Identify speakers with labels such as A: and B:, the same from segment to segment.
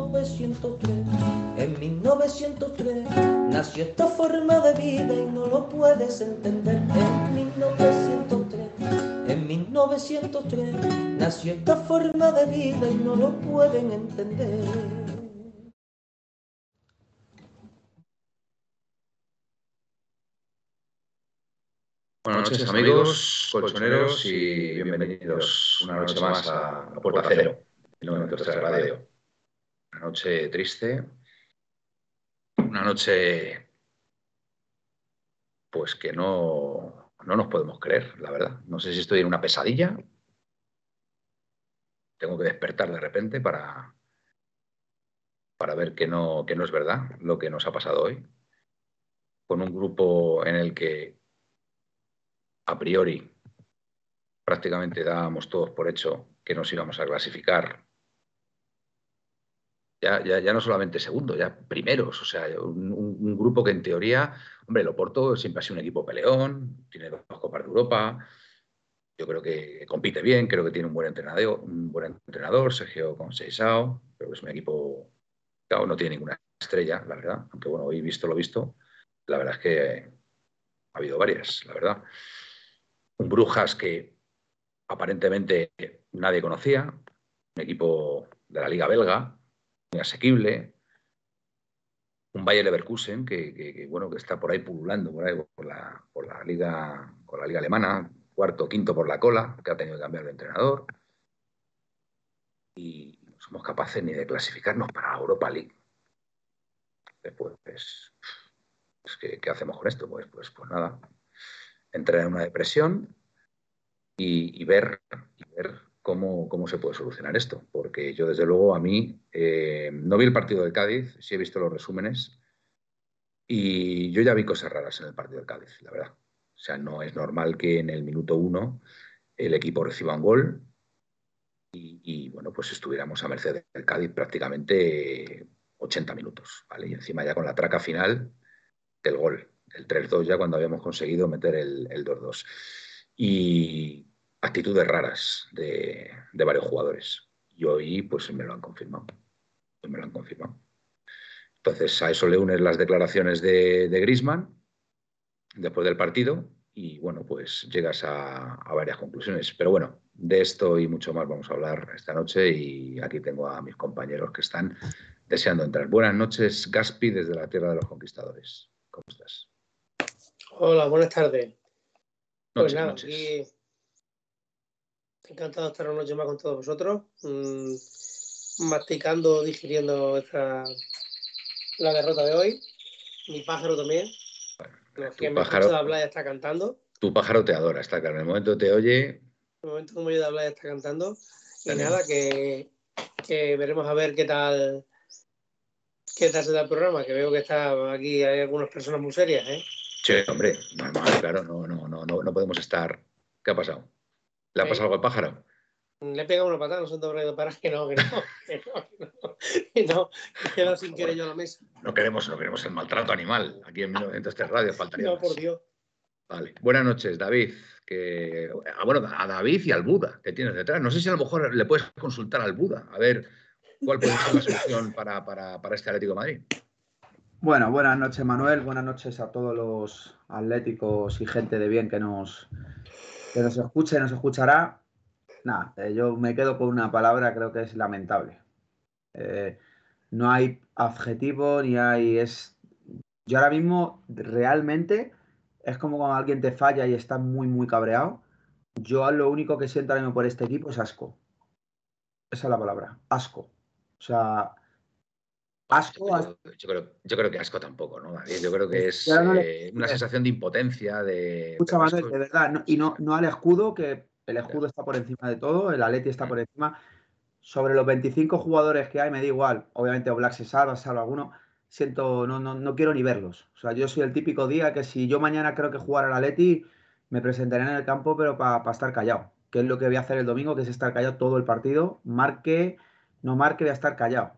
A: 1903. En 1903 nació esta forma de vida y no lo puedes entender. En 1903, en 1903 nació esta forma de vida y no lo pueden entender.
B: Buenas noches amigos, colchoneros y bienvenidos una noche más a, Puerta Cero, en 93 Radio. Una noche triste, una noche pues que no, no nos podemos creer, la verdad. No sé si estoy en una pesadilla. Tengo que despertar de repente para, para ver que no, que no es verdad lo que nos ha pasado hoy. Con un grupo en el que a priori prácticamente dábamos todos por hecho que nos íbamos a clasificar. Ya, ya, ya no solamente segundo, ya primeros. O sea, un, grupo que en teoría, hombre, el Oporto siempre ha sido un equipo peleón, tiene dos Copas de Europa. Yo creo que compite bien, creo que tiene un buen entrenador, un buen entrenador Sergio Conceição. Creo que es un equipo, no tiene ninguna estrella, la verdad. Aunque bueno, hoy visto lo visto, la verdad es que ha habido varias, la verdad un Brujas que aparentemente nadie conocía, un equipo de la Liga Belga, asequible, un Bayer Leverkusen que, bueno, que está por ahí pululando por, ahí, por, la, por, la liga, por la liga alemana, cuarto, quinto por la cola, que ha tenido que cambiar de entrenador. Y no somos capaces ni de clasificarnos para Europa League. Después, pues, pues ¿qué, ¿qué, hacemos con esto? Pues, pues, pues nada, entrar en una depresión y ver, y ver cómo, cómo, se puede solucionar esto. Porque yo, desde luego, a mí eh, no vi el partido del Cádiz, sí he visto los resúmenes y yo ya vi cosas raras en el partido del Cádiz, la verdad. O sea, no es normal que en el minuto uno el equipo reciba un gol y, bueno, pues estuviéramos a merced del Cádiz prácticamente 80 minutos, ¿vale? Y encima ya con la traca final del gol el 3-2 ya cuando habíamos conseguido meter el, el 2-2. Y actitudes raras de, de, varios jugadores. Y hoy pues me lo han confirmado. Me lo han confirmado. Entonces a eso le unes las declaraciones de, de Grisman después del partido y bueno, pues llegas a, a, varias conclusiones. Pero bueno, de esto y mucho más vamos a hablar esta noche y aquí tengo a mis compañeros que están deseando entrar. Buenas noches, Gaspi, desde la Tierra de los Conquistadores. ¿Cómo estás?
C: Hola, buenas tardes. Pues
B: Noches,
C: nada,
B: noches.
C: aquí encantado de estar una noche más con todos vosotros, mmm, masticando, digiriendo esta, la derrota de hoy. Mi pájaro también.
B: Tu pájaro-
C: escucha hablar ya está cantando.
B: Tu pájaro te adora, está claro. En el momento te oye,
C: En el momento como yo de hablar ya está cantando. Y nada, que, que veremos a ver qué tal qué tal se da el programa, que veo que está aquí hay algunas personas muy serias, ¿eh?
B: Sí, hombre, normal, claro, no, no, no, no, no podemos estar. ¿Qué ha pasado? ¿Le ha pasado algo al pájaro?
C: Le he pegado una patada, no son de para que no, que no, que no, que no, que no, que he quedado sin querer yo a la mesa.
B: No queremos, no queremos el maltrato animal aquí en 1903 Radio, faltaría
C: No,
B: más.
C: por Dios.
B: Vale. Buenas noches, David. Que, ah, bueno, a David y al Buda que tienes detrás. No sé si a lo mejor le puedes consultar al Buda, a ver cuál puede ser la solución para, para, para este Atlético de Madrid.
D: Bueno, buenas noches Manuel, buenas noches a todos los atléticos y gente de bien que nos, que nos escucha y nos escuchará. Nada, eh, yo me quedo con una palabra, creo que es lamentable. Eh, no hay adjetivo ni hay... Es... Yo ahora mismo realmente es como cuando alguien te falla y está muy, muy cabreado. Yo lo único que siento ahora mismo por este equipo es asco. Esa es la palabra, asco. O sea, asco,
B: Yo creo, yo creo, yo creo que asco tampoco, ¿no? Yo creo que es
D: Yo no le-
B: eh, una sensación de impotencia, de...
D: Escucha,
B: pero
D: Manuel,
B: asco-
D: de verdad, no- y no, no al escudo, que el escudo está por encima de todo, el Atleti está por encima. sobre los 25 jugadores que hay, me da igual. Obviamente Oblak se salva, salva alguno. Siento, no, no, no quiero ni verlos. O sea, yo soy el típico día que si yo mañana creo que jugar al Atleti, me presentaré en el campo, pero para estar callado. Que es lo que voy a hacer el domingo, que es estar callado todo el partido. Marque, no marque, voy a estar callado.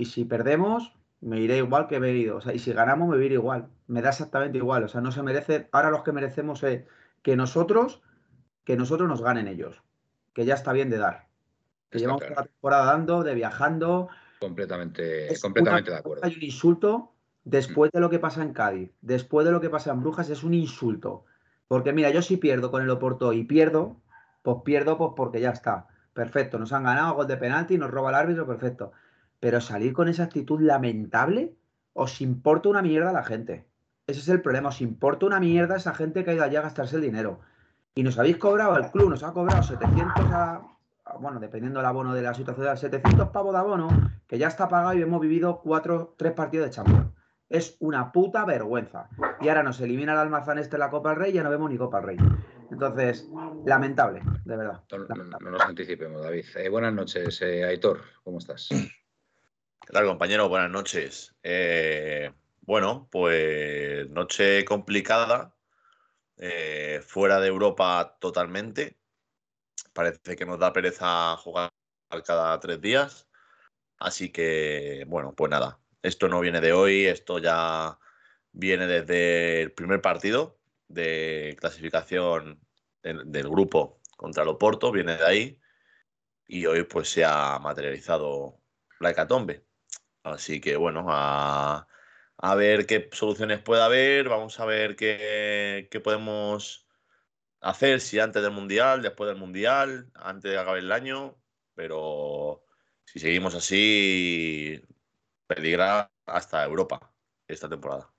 D: Y si perdemos, me iré igual que he venido. O sea, y si ganamos, me iré igual. Me da exactamente igual. O sea, no se merece. Ahora los que merecemos es que nosotros, que nosotros nos ganen ellos. Que ya está bien de dar. Que llevamos toda la temporada dando, de viajando.
B: Completamente, completamente de acuerdo.
D: Hay un insulto después de lo que pasa en Cádiz, después de lo que pasa en Brujas, es un insulto. Porque mira, yo si pierdo con el Oporto y pierdo, pues pierdo pues porque ya está. Perfecto, nos han ganado gol de penalti, nos roba el árbitro, perfecto. Pero salir con esa actitud lamentable, os importa una mierda a la gente. Ese es el problema, os importa una mierda a esa gente que ha ido allá a gastarse el dinero. Y nos habéis cobrado, el club nos ha cobrado 700 a, bueno, dependiendo del abono de la situación, 700 pavos de abono, que ya está pagado y hemos vivido cuatro, tres partidos de Champions. Es una puta vergüenza. Y ahora nos elimina el almazán este la Copa del Rey y ya no vemos ni Copa del Rey. Entonces, lamentable, de verdad.
B: No, nos anticipemos, David. Eh, buenas noches, eh, Aitor, ¿cómo estás?
E: ¿Qué tal, compañero? Buenas noches. Eh, bueno, pues noche complicada, fuera de Europa totalmente. Parece que nos da pereza jugar cada tres días. Así que, bueno, pues nada, esto no viene de hoy, esto ya viene desde el primer partido de clasificación del, grupo contra el Oporto, viene de ahí. Y hoy pues se ha materializado la hecatombe. Así que bueno, a, ver qué soluciones puede haber, vamos a ver qué, podemos hacer, si antes del Mundial, después del Mundial, antes de acabar el año, pero si seguimos así, peligra hasta Europa esta temporada.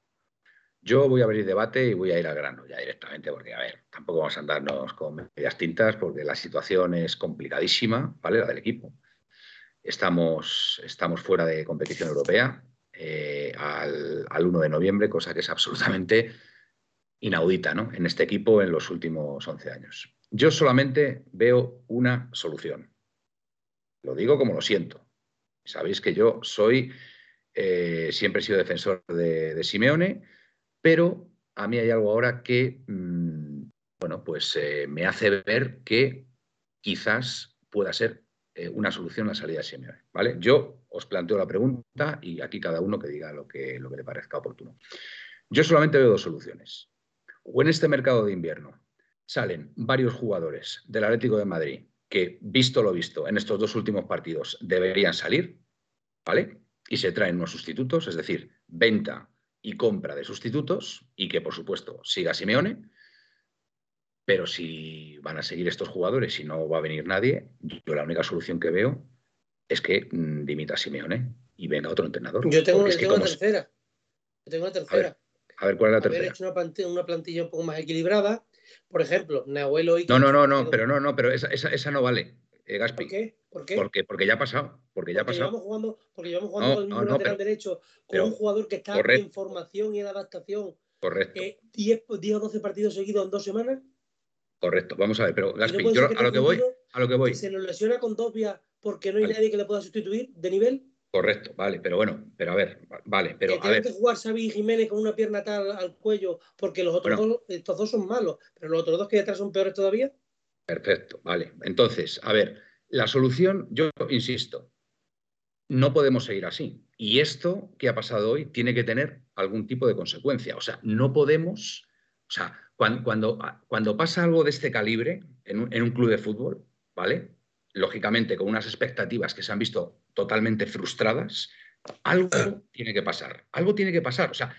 B: Yo voy a abrir debate y voy a ir al grano ya directamente, porque, a ver, tampoco vamos a andarnos con medias tintas, porque la situación es complicadísima, ¿vale? La del equipo. Estamos, estamos fuera de competición europea eh, al, al 1 de noviembre, cosa que es absolutamente inaudita ¿no? en este equipo en los últimos 11 años. Yo solamente veo una solución. Lo digo como lo siento. Sabéis que yo soy, eh, siempre he sido defensor de, Simeone, pero a mí hay algo ahora que, mm, bueno, pues eh, me hace ver que quizás pueda ser eh, una solución la salida de Simeone. ¿vale? Yo os planteo la pregunta y aquí cada uno que diga lo que, lo que le parezca oportuno. Yo solamente veo dos soluciones o en este mercado de invierno salen varios jugadores del Atlético de Madrid que, visto lo visto, en estos dos últimos partidos deberían salir, ¿vale? Y se traen unos sustitutos, es decir, venta y compra de sustitutos y que, por supuesto, siga Simeone. Pero si van a seguir estos jugadores y no va a venir nadie, yo la única solución que veo es que mm, dimita Simeone y venga otro entrenador.
C: Yo tengo, una tercera. Yo tengo una tercera.
B: A ver, ¿cuál es la tercera?
C: Haber hecho una plantilla, un poco más equilibrada. Por ejemplo, Nahuelo y...
B: No, no, no, no, pero no, no, pero esa, esa, no vale, eh, Gaspi.
C: ¿Por qué? ¿Por qué?
B: Porque, porque ya ha pasado. Porque ya ha pasado.
C: Llevamos jugando, porque llevamos jugando con el mismo lateral derecho, con un jugador que está en formación y en adaptación.
B: Correcto.
C: 10, eh, o 12 partidos seguidos en dos semanas.
B: Correcto, vamos a ver, pero Gaspi, yo a lo que voy, a lo que voy.
C: se nos lesiona con dos vías porque no hay nadie que le pueda sustituir de nivel.
B: Correcto, vale, pero bueno, pero a ver, vale, pero
C: que
B: a ver.
C: que jugar Xavi Jiménez con una pierna tal al cuello porque los otros dos, estos dos son malos, pero los otros dos que detrás son peores todavía.
B: Perfecto, vale. Entonces, a ver, la solución, yo insisto, no podemos seguir así. Y esto que ha pasado hoy tiene que tener algún tipo de consecuencia. O sea, no podemos, o sea, cuando, cuando, pasa algo de este calibre en en un club de fútbol, ¿vale? lógicamente con unas expectativas que se han visto totalmente frustradas, algo tiene que pasar, algo tiene que pasar. O sea,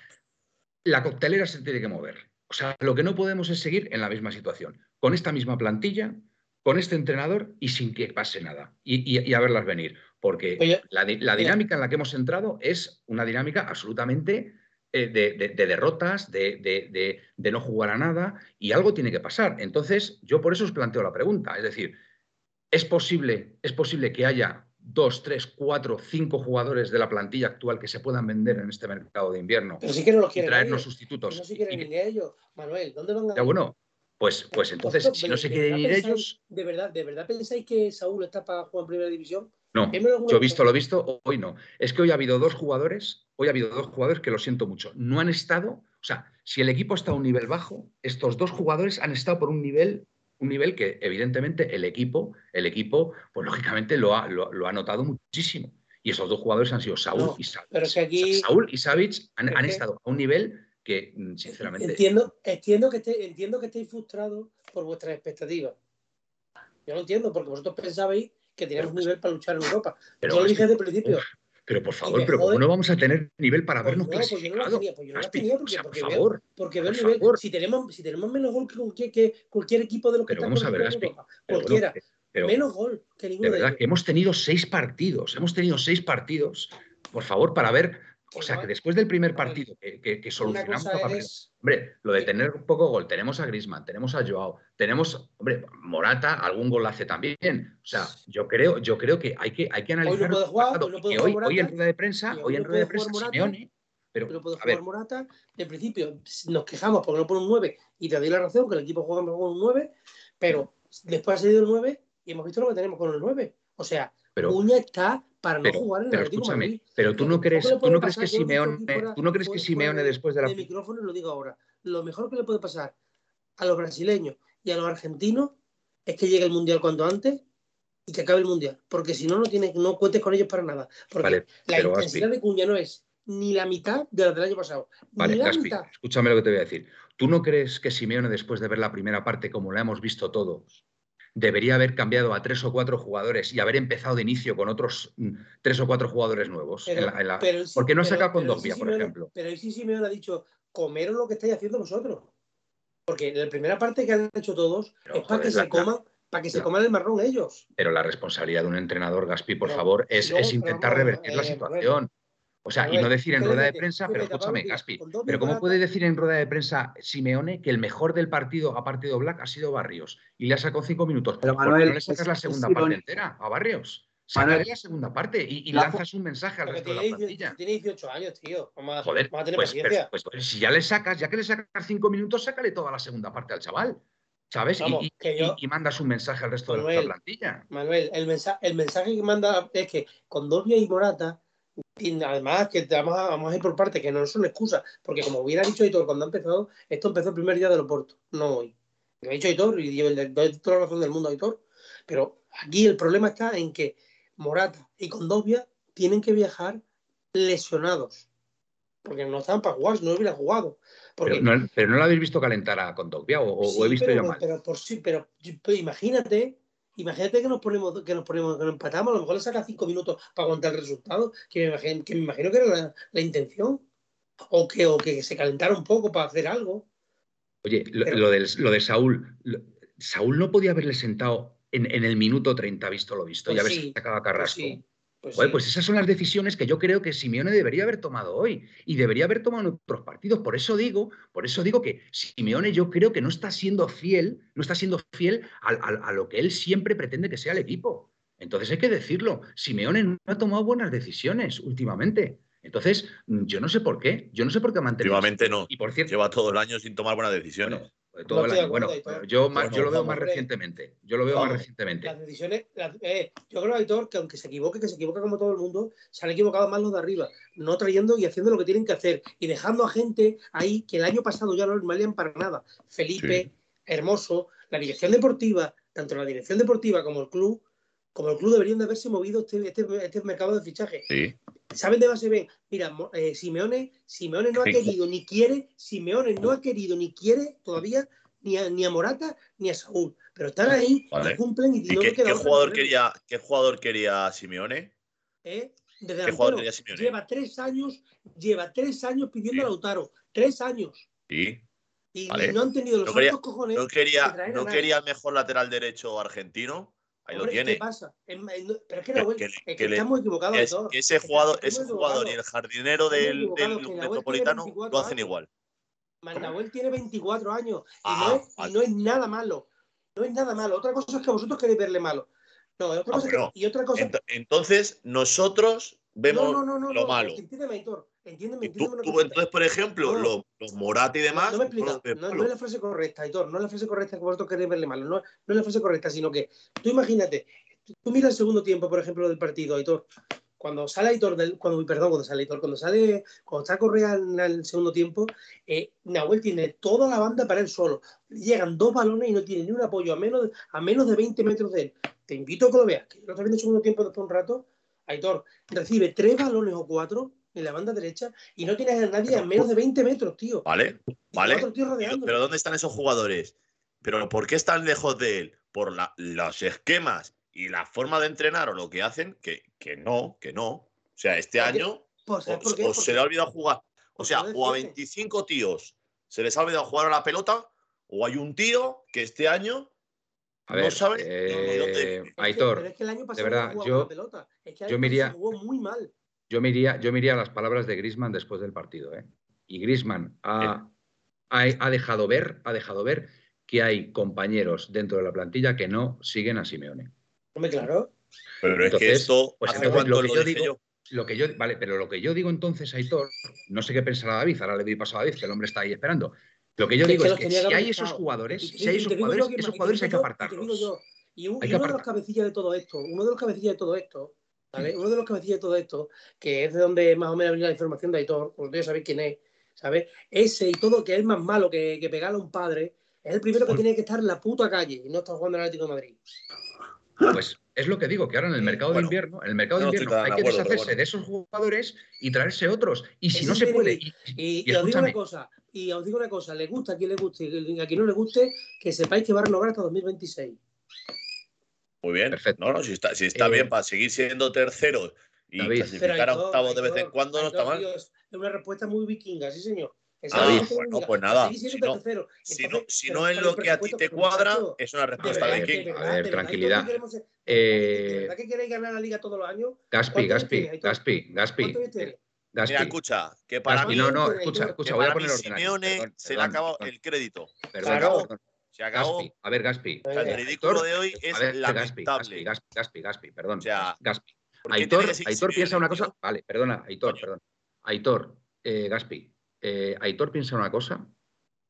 B: la coctelera se tiene que mover. O sea, lo que no podemos es seguir en la misma situación, con esta misma plantilla, con este entrenador y sin que pase nada. Y, a verlas venir. Porque la, dinámica en la que hemos entrado es una dinámica absolutamente eh, de, derrotas, de, de no jugar a nada, y algo tiene que pasar. Entonces, yo por eso os planteo la pregunta. Es decir, ¿Es posible, es posible que haya dos, tres, cuatro, cinco jugadores de la plantilla actual que se puedan vender en este mercado de invierno
C: Pero sí que no los quieren
B: y traernos sustitutos?
C: no se quieren ir ellos. Manuel, ¿dónde van a
B: Ya bueno, pues, pues entonces, si no se quieren ir ellos...
C: ¿de verdad, ¿De verdad pensáis que Saúl está para jugar en primera división?
B: No, yo he visto lo visto, hoy no. Es que hoy ha habido dos jugadores, hoy ha habido dos jugadores que lo siento mucho. No han estado, o sea, si el equipo está a un nivel bajo, estos dos jugadores han estado por un nivel, un nivel que evidentemente el equipo, el equipo, pues lógicamente lo ha, lo, ha notado muchísimo. Y esos dos jugadores han sido Saúl y Savic.
C: Pero aquí...
B: Saúl y Savic han, estado a un nivel que, mm, sinceramente.
C: Entiendo, entiendo, que entiendo que estéis frustrados por vuestras expectativas. Yo lo entiendo, porque vosotros pensabais que teníamos nivel para luchar en Europa. Pero yo lo dije desde el principio.
B: pero por favor, pero ¿cómo no vamos a tener nivel para vernos pues clasificados?
C: Pues yo no lo tenía, pues yo no porque, por favor, porque veo nivel. Si tenemos, si tenemos menos gol que, que, cualquier equipo de los que
B: pero vamos a ver,
C: Europa, cualquiera. menos gol que ninguno
B: de, verdad, que hemos tenido seis partidos, hemos tenido seis partidos, por favor, para ver o sea, que después del primer partido que, que, solucionamos Hombre, lo de tener un poco gol, tenemos a Grisman, tenemos a Joao, tenemos, hombre, Morata, algún gol hace también. O sea, yo creo, yo creo que hay que, hay que analizar. Hoy, hoy, en rueda de prensa, hoy en rueda de prensa, Simeone. Pero,
C: no puede jugar Morata. En principio, nos quejamos porque no pone un 9 y te doy la razón que el equipo juega con un 9, pero después ha salido el 9 y hemos visto lo que tenemos con el 9. O sea, pero, Uña está para no jugar en
B: pero
C: el Atlético
B: escúchame, Pero tú no crees, tú no crees que Simeone, tú no crees que Simeone después de la.
C: El micrófono lo digo ahora. Lo mejor que le puede pasar a los brasileños y a los argentinos es que llegue el mundial cuanto antes y que acabe el mundial. Porque si no, no, tienes, no cuentes con ellos para nada. Porque la intensidad de Cuña no es ni la mitad de la del año pasado.
B: Vale,
C: ni la
B: mitad. escúchame lo que te voy a decir. ¿Tú no crees que Simeone, después de ver la primera parte, como la hemos visto todos, debería haber cambiado a tres o cuatro jugadores y haber empezado de inicio con otros mm, tres o cuatro jugadores nuevos. ¿Por qué no saca con Dogbia, por ejemplo?
C: Pero ahí sí me ha dicho, comeros lo que estáis haciendo vosotros. Porque en la primera parte que han hecho todos es para que se coman para que se coman el marrón ellos.
B: Pero la responsabilidad de un entrenador, Gaspi, por favor, es, intentar revertir la eh, situación. O sea, y no decir en rueda de prensa, pero escúchame, Caspi, pero ¿cómo puede decir en rueda de prensa Simeone que el mejor del partido a partido Black ha sido Barrios y le ha sacado cinco minutos? Pero Manuel, no le sacas la segunda parte entera a Barrios. Sácale la segunda parte y, lanzas un mensaje al resto de la plantilla.
C: Tiene 18 años, tío. Vamos
B: Joder, a tener pues, paciencia. Pues, pues, si ya le sacas, ya que le sacas cinco minutos, sácale toda la segunda parte al chaval. ¿Sabes? y, mandas un mensaje al resto de la plantilla.
C: Manuel, el, el mensaje que manda es que con Dobia y Morata y además, que vamos a, vamos a ir por parte, que no son excusas, porque como hubiera dicho Hitor cuando ha empezado, esto empezó el primer día del Oporto, no hoy. Lo ha dicho Hitor y doy toda la razón del mundo a Hitor, pero aquí el problema está en que Morata y Condovia tienen que viajar lesionados, porque no están para jugar, no hubiera jugado.
B: Pero, no, pero, no, lo habéis visto calentar a Condovia o, he visto
C: yo
B: mal.
C: Pero, por sí, pero, pero imagínate Imagínate que nos ponemos, que nos ponemos, que nos empatamos, a lo mejor le saca cinco minutos para aguantar el resultado, que me imagino que, me imagino que era la, intención. O que, o que se calentara un poco para hacer algo.
B: Oye, lo, de Saúl, Saúl no podía haberle sentado en, el minuto 30, visto lo visto, y pues haberse sacado a pues Carrasco. Pues, pues, esas son las decisiones que yo creo que Simeone debería haber tomado hoy y debería haber tomado en otros partidos. Por eso digo, por eso digo que Simeone yo creo que no está siendo fiel, no está siendo fiel a, lo que él siempre pretende que sea el equipo. Entonces hay que decirlo, Simeone no ha tomado buenas decisiones últimamente. Entonces, yo no sé por qué, yo no sé por qué ha mantenido.
E: Últimamente no. Y por cierto, lleva todo el año sin tomar buenas decisiones.
B: Bueno, yo, yo lo veo más recientemente. Yo lo veo más recientemente.
C: Las decisiones, eh, yo creo, Aitor, que aunque se equivoque, que se equivoque como todo el mundo, se han equivocado más los de arriba, no trayendo y haciendo lo que tienen que hacer y dejando a gente ahí que el año pasado ya no les valían para nada. Felipe, Hermoso, la dirección deportiva, tanto la dirección deportiva como el club, como el club deberían de haberse movido este, este, este mercado de fichaje.
E: Sí.
C: ¿Saben de base bien? Mira, eh, Simeone, Simeone no ha querido ni quiere, Simeone no ha querido ni quiere todavía ni a, ni a Morata ni a Saúl. Pero están ahí, cumplen y,
E: qué, qué jugador quería, ¿Qué jugador quería Simeone?
C: ¿Eh? ¿Qué jugador quería Simeone? Lleva tres años, lleva tres años pidiendo a Lautaro. Tres años.
E: Sí.
C: Y, no han tenido los
E: no
C: cojones.
E: No quería, no quería el mejor lateral derecho argentino. Ahí lo tiene.
C: ¿Qué pasa? pero es que, Nahuel, es que estamos equivocados
E: es, Ese jugador, ese jugador y el jardinero del, del Metropolitano lo hacen igual.
C: Nahuel tiene 24 años y, no ah, es, no, es, nada malo. No es nada malo. Otra cosa es que vosotros queréis verle malo. No, otra cosa que, y otra cosa...
E: Entonces, nosotros vemos lo malo.
C: Entiéndeme, Entiéndeme,
E: entiéndeme tú, entonces, por ejemplo, los, los Morata y demás.
C: No, me explica. No, es la frase correcta, Aitor. No es la frase correcta que vosotros queréis verle malo. No, no es la frase correcta, sino que tú imagínate, tú mira el segundo tiempo, por ejemplo, del partido, Aitor. Cuando sale Aitor, del, cuando, perdón, cuando sale Aitor, cuando sale, cuando está Correa en el segundo tiempo, eh, Nahuel tiene toda la banda para él solo. Llegan dos balones y no tiene ni un apoyo a menos, de, a menos de 20 metros de él. Te invito a que lo veas, que lo estás viendo el segundo tiempo después de un rato. Aitor recibe tres balones o cuatro en la banda derecha y no tienes a nadie a menos de 20 metros, tío.
E: Vale, vale. Pero ¿dónde están esos jugadores? ¿Pero por qué están lejos de él? Por la, los esquemas y la forma de entrenar o lo que hacen, que, que no, que no. O sea, este año
C: Pues, ¿sabes
E: o,
C: por qué?
E: o se le ha olvidado jugar. O sea, o a
C: defiende.
E: 25 tíos se les ha olvidado jugar a la pelota, o hay un tío que este año
B: A
E: no
B: ver,
E: sabe
B: eh,
C: Es que-
B: Aitor,
C: pero es que el año pasado
B: verdad,
C: no jugaba
B: yo-
C: pelota. Es que
B: yo me iría-
C: jugó muy mal.
B: yo me iría, yo me iría a las palabras de Grisman después del partido, ¿eh? Y Grisman ha, ha, ha dejado ver, ha dejado ver que hay compañeros dentro de la plantilla que no siguen a Simeone.
C: Hombre, claro.
E: Pero es que
B: Entonces,
E: esto,
B: pues
E: ¿hace
B: entonces lo que
E: lo
B: yo digo-
E: yo?
B: Lo que yo, vale, pero lo que yo digo entonces, Aitor, no sé qué pensará David, ahora le doy paso a David, que el hombre está ahí esperando. Lo que yo
C: Que-
B: digo es que si hay esos jugadores,
C: Y-
B: si hay esos jugadores,
C: que-
B: esos jugadores hay que apartarlos.
C: yo, Y, un-
B: Hay
C: y
B: que
C: uno de los
B: apartar.
C: cabecillas de todo esto, uno de los cabecillas de todo esto, ¿vale? Uno de los cabecillas de todo esto, que es de donde más o menos viene la información de Aitor, porque ustedes sabéis quién es, ¿sabes? Ese y todo, que es más malo que, que pegarle a un padre, es el primero que tiene que estar en la puta calle y no está jugando en el Atlético de Madrid.
B: Pues es lo que digo, que ahora en el mercado
E: Bueno,
B: de invierno, en el mercado de invierno hay que
E: acuerdo,
B: deshacerse
E: bueno.
B: de esos jugadores y traerse otros. Y si no se puede, y,
C: Y,
B: y
C: y os digo una cosa, y os digo una cosa, le gusta a quien le guste y a quien no le guste, que sepáis que va a renovar hasta 2026.
E: Muy bien.
B: Perfecto.
E: No, no, si está, si está
B: Eh,
E: bien para seguir siendo tercero y
B: David.
E: clasificar a octavos de vez en cuando no está mal.
C: es una respuesta muy vikinga, sí señor. Esa
E: Ah, bueno, pues nada, si no-
C: tercero.
E: Si no,
C: Entonces,
E: si
C: pero
E: no es lo que a ti te cuadra, es una
C: de
E: respuesta
B: ver,
C: de
B: a
C: verdad,
B: ver, tranquilidad.
C: ¿de verdad que queremos-
B: Eh,
C: ¿De verdad que queréis ganar la liga todos los años?
B: Gaspi,
C: ¿Cuántos
B: Gaspi? Gaspi, Gaspi,
C: ¿Cuántos tienes?
B: Gaspi.
E: Mira, escucha, que para
B: Gaspi,
E: mí,
B: no, no, escucha, escucha, voy a poner orden.
E: Simeone
B: Perdón,
E: se le ha
B: perdón,
E: acabado
B: perdón,
E: el crédito.
B: perdón,
C: Claro.
B: perdón.
E: Se acabó.
B: Gaspi, a ver, Gaspi.
E: O sea, el
C: Eh,
E: ridículo
B: Aitor,
E: de hoy es
B: a ver, Gaspi,
E: lamentable.
B: Gaspi, Gaspi, Gaspi, Gaspi, perdón.
E: O sea,
B: Gaspi.
E: ¿Por qué tiene
B: Aitor, Aitor piensa una cosa. Vale, perdona, Aitor, perdón. Aitor, eh, Gaspi. Eh, Aitor piensa una cosa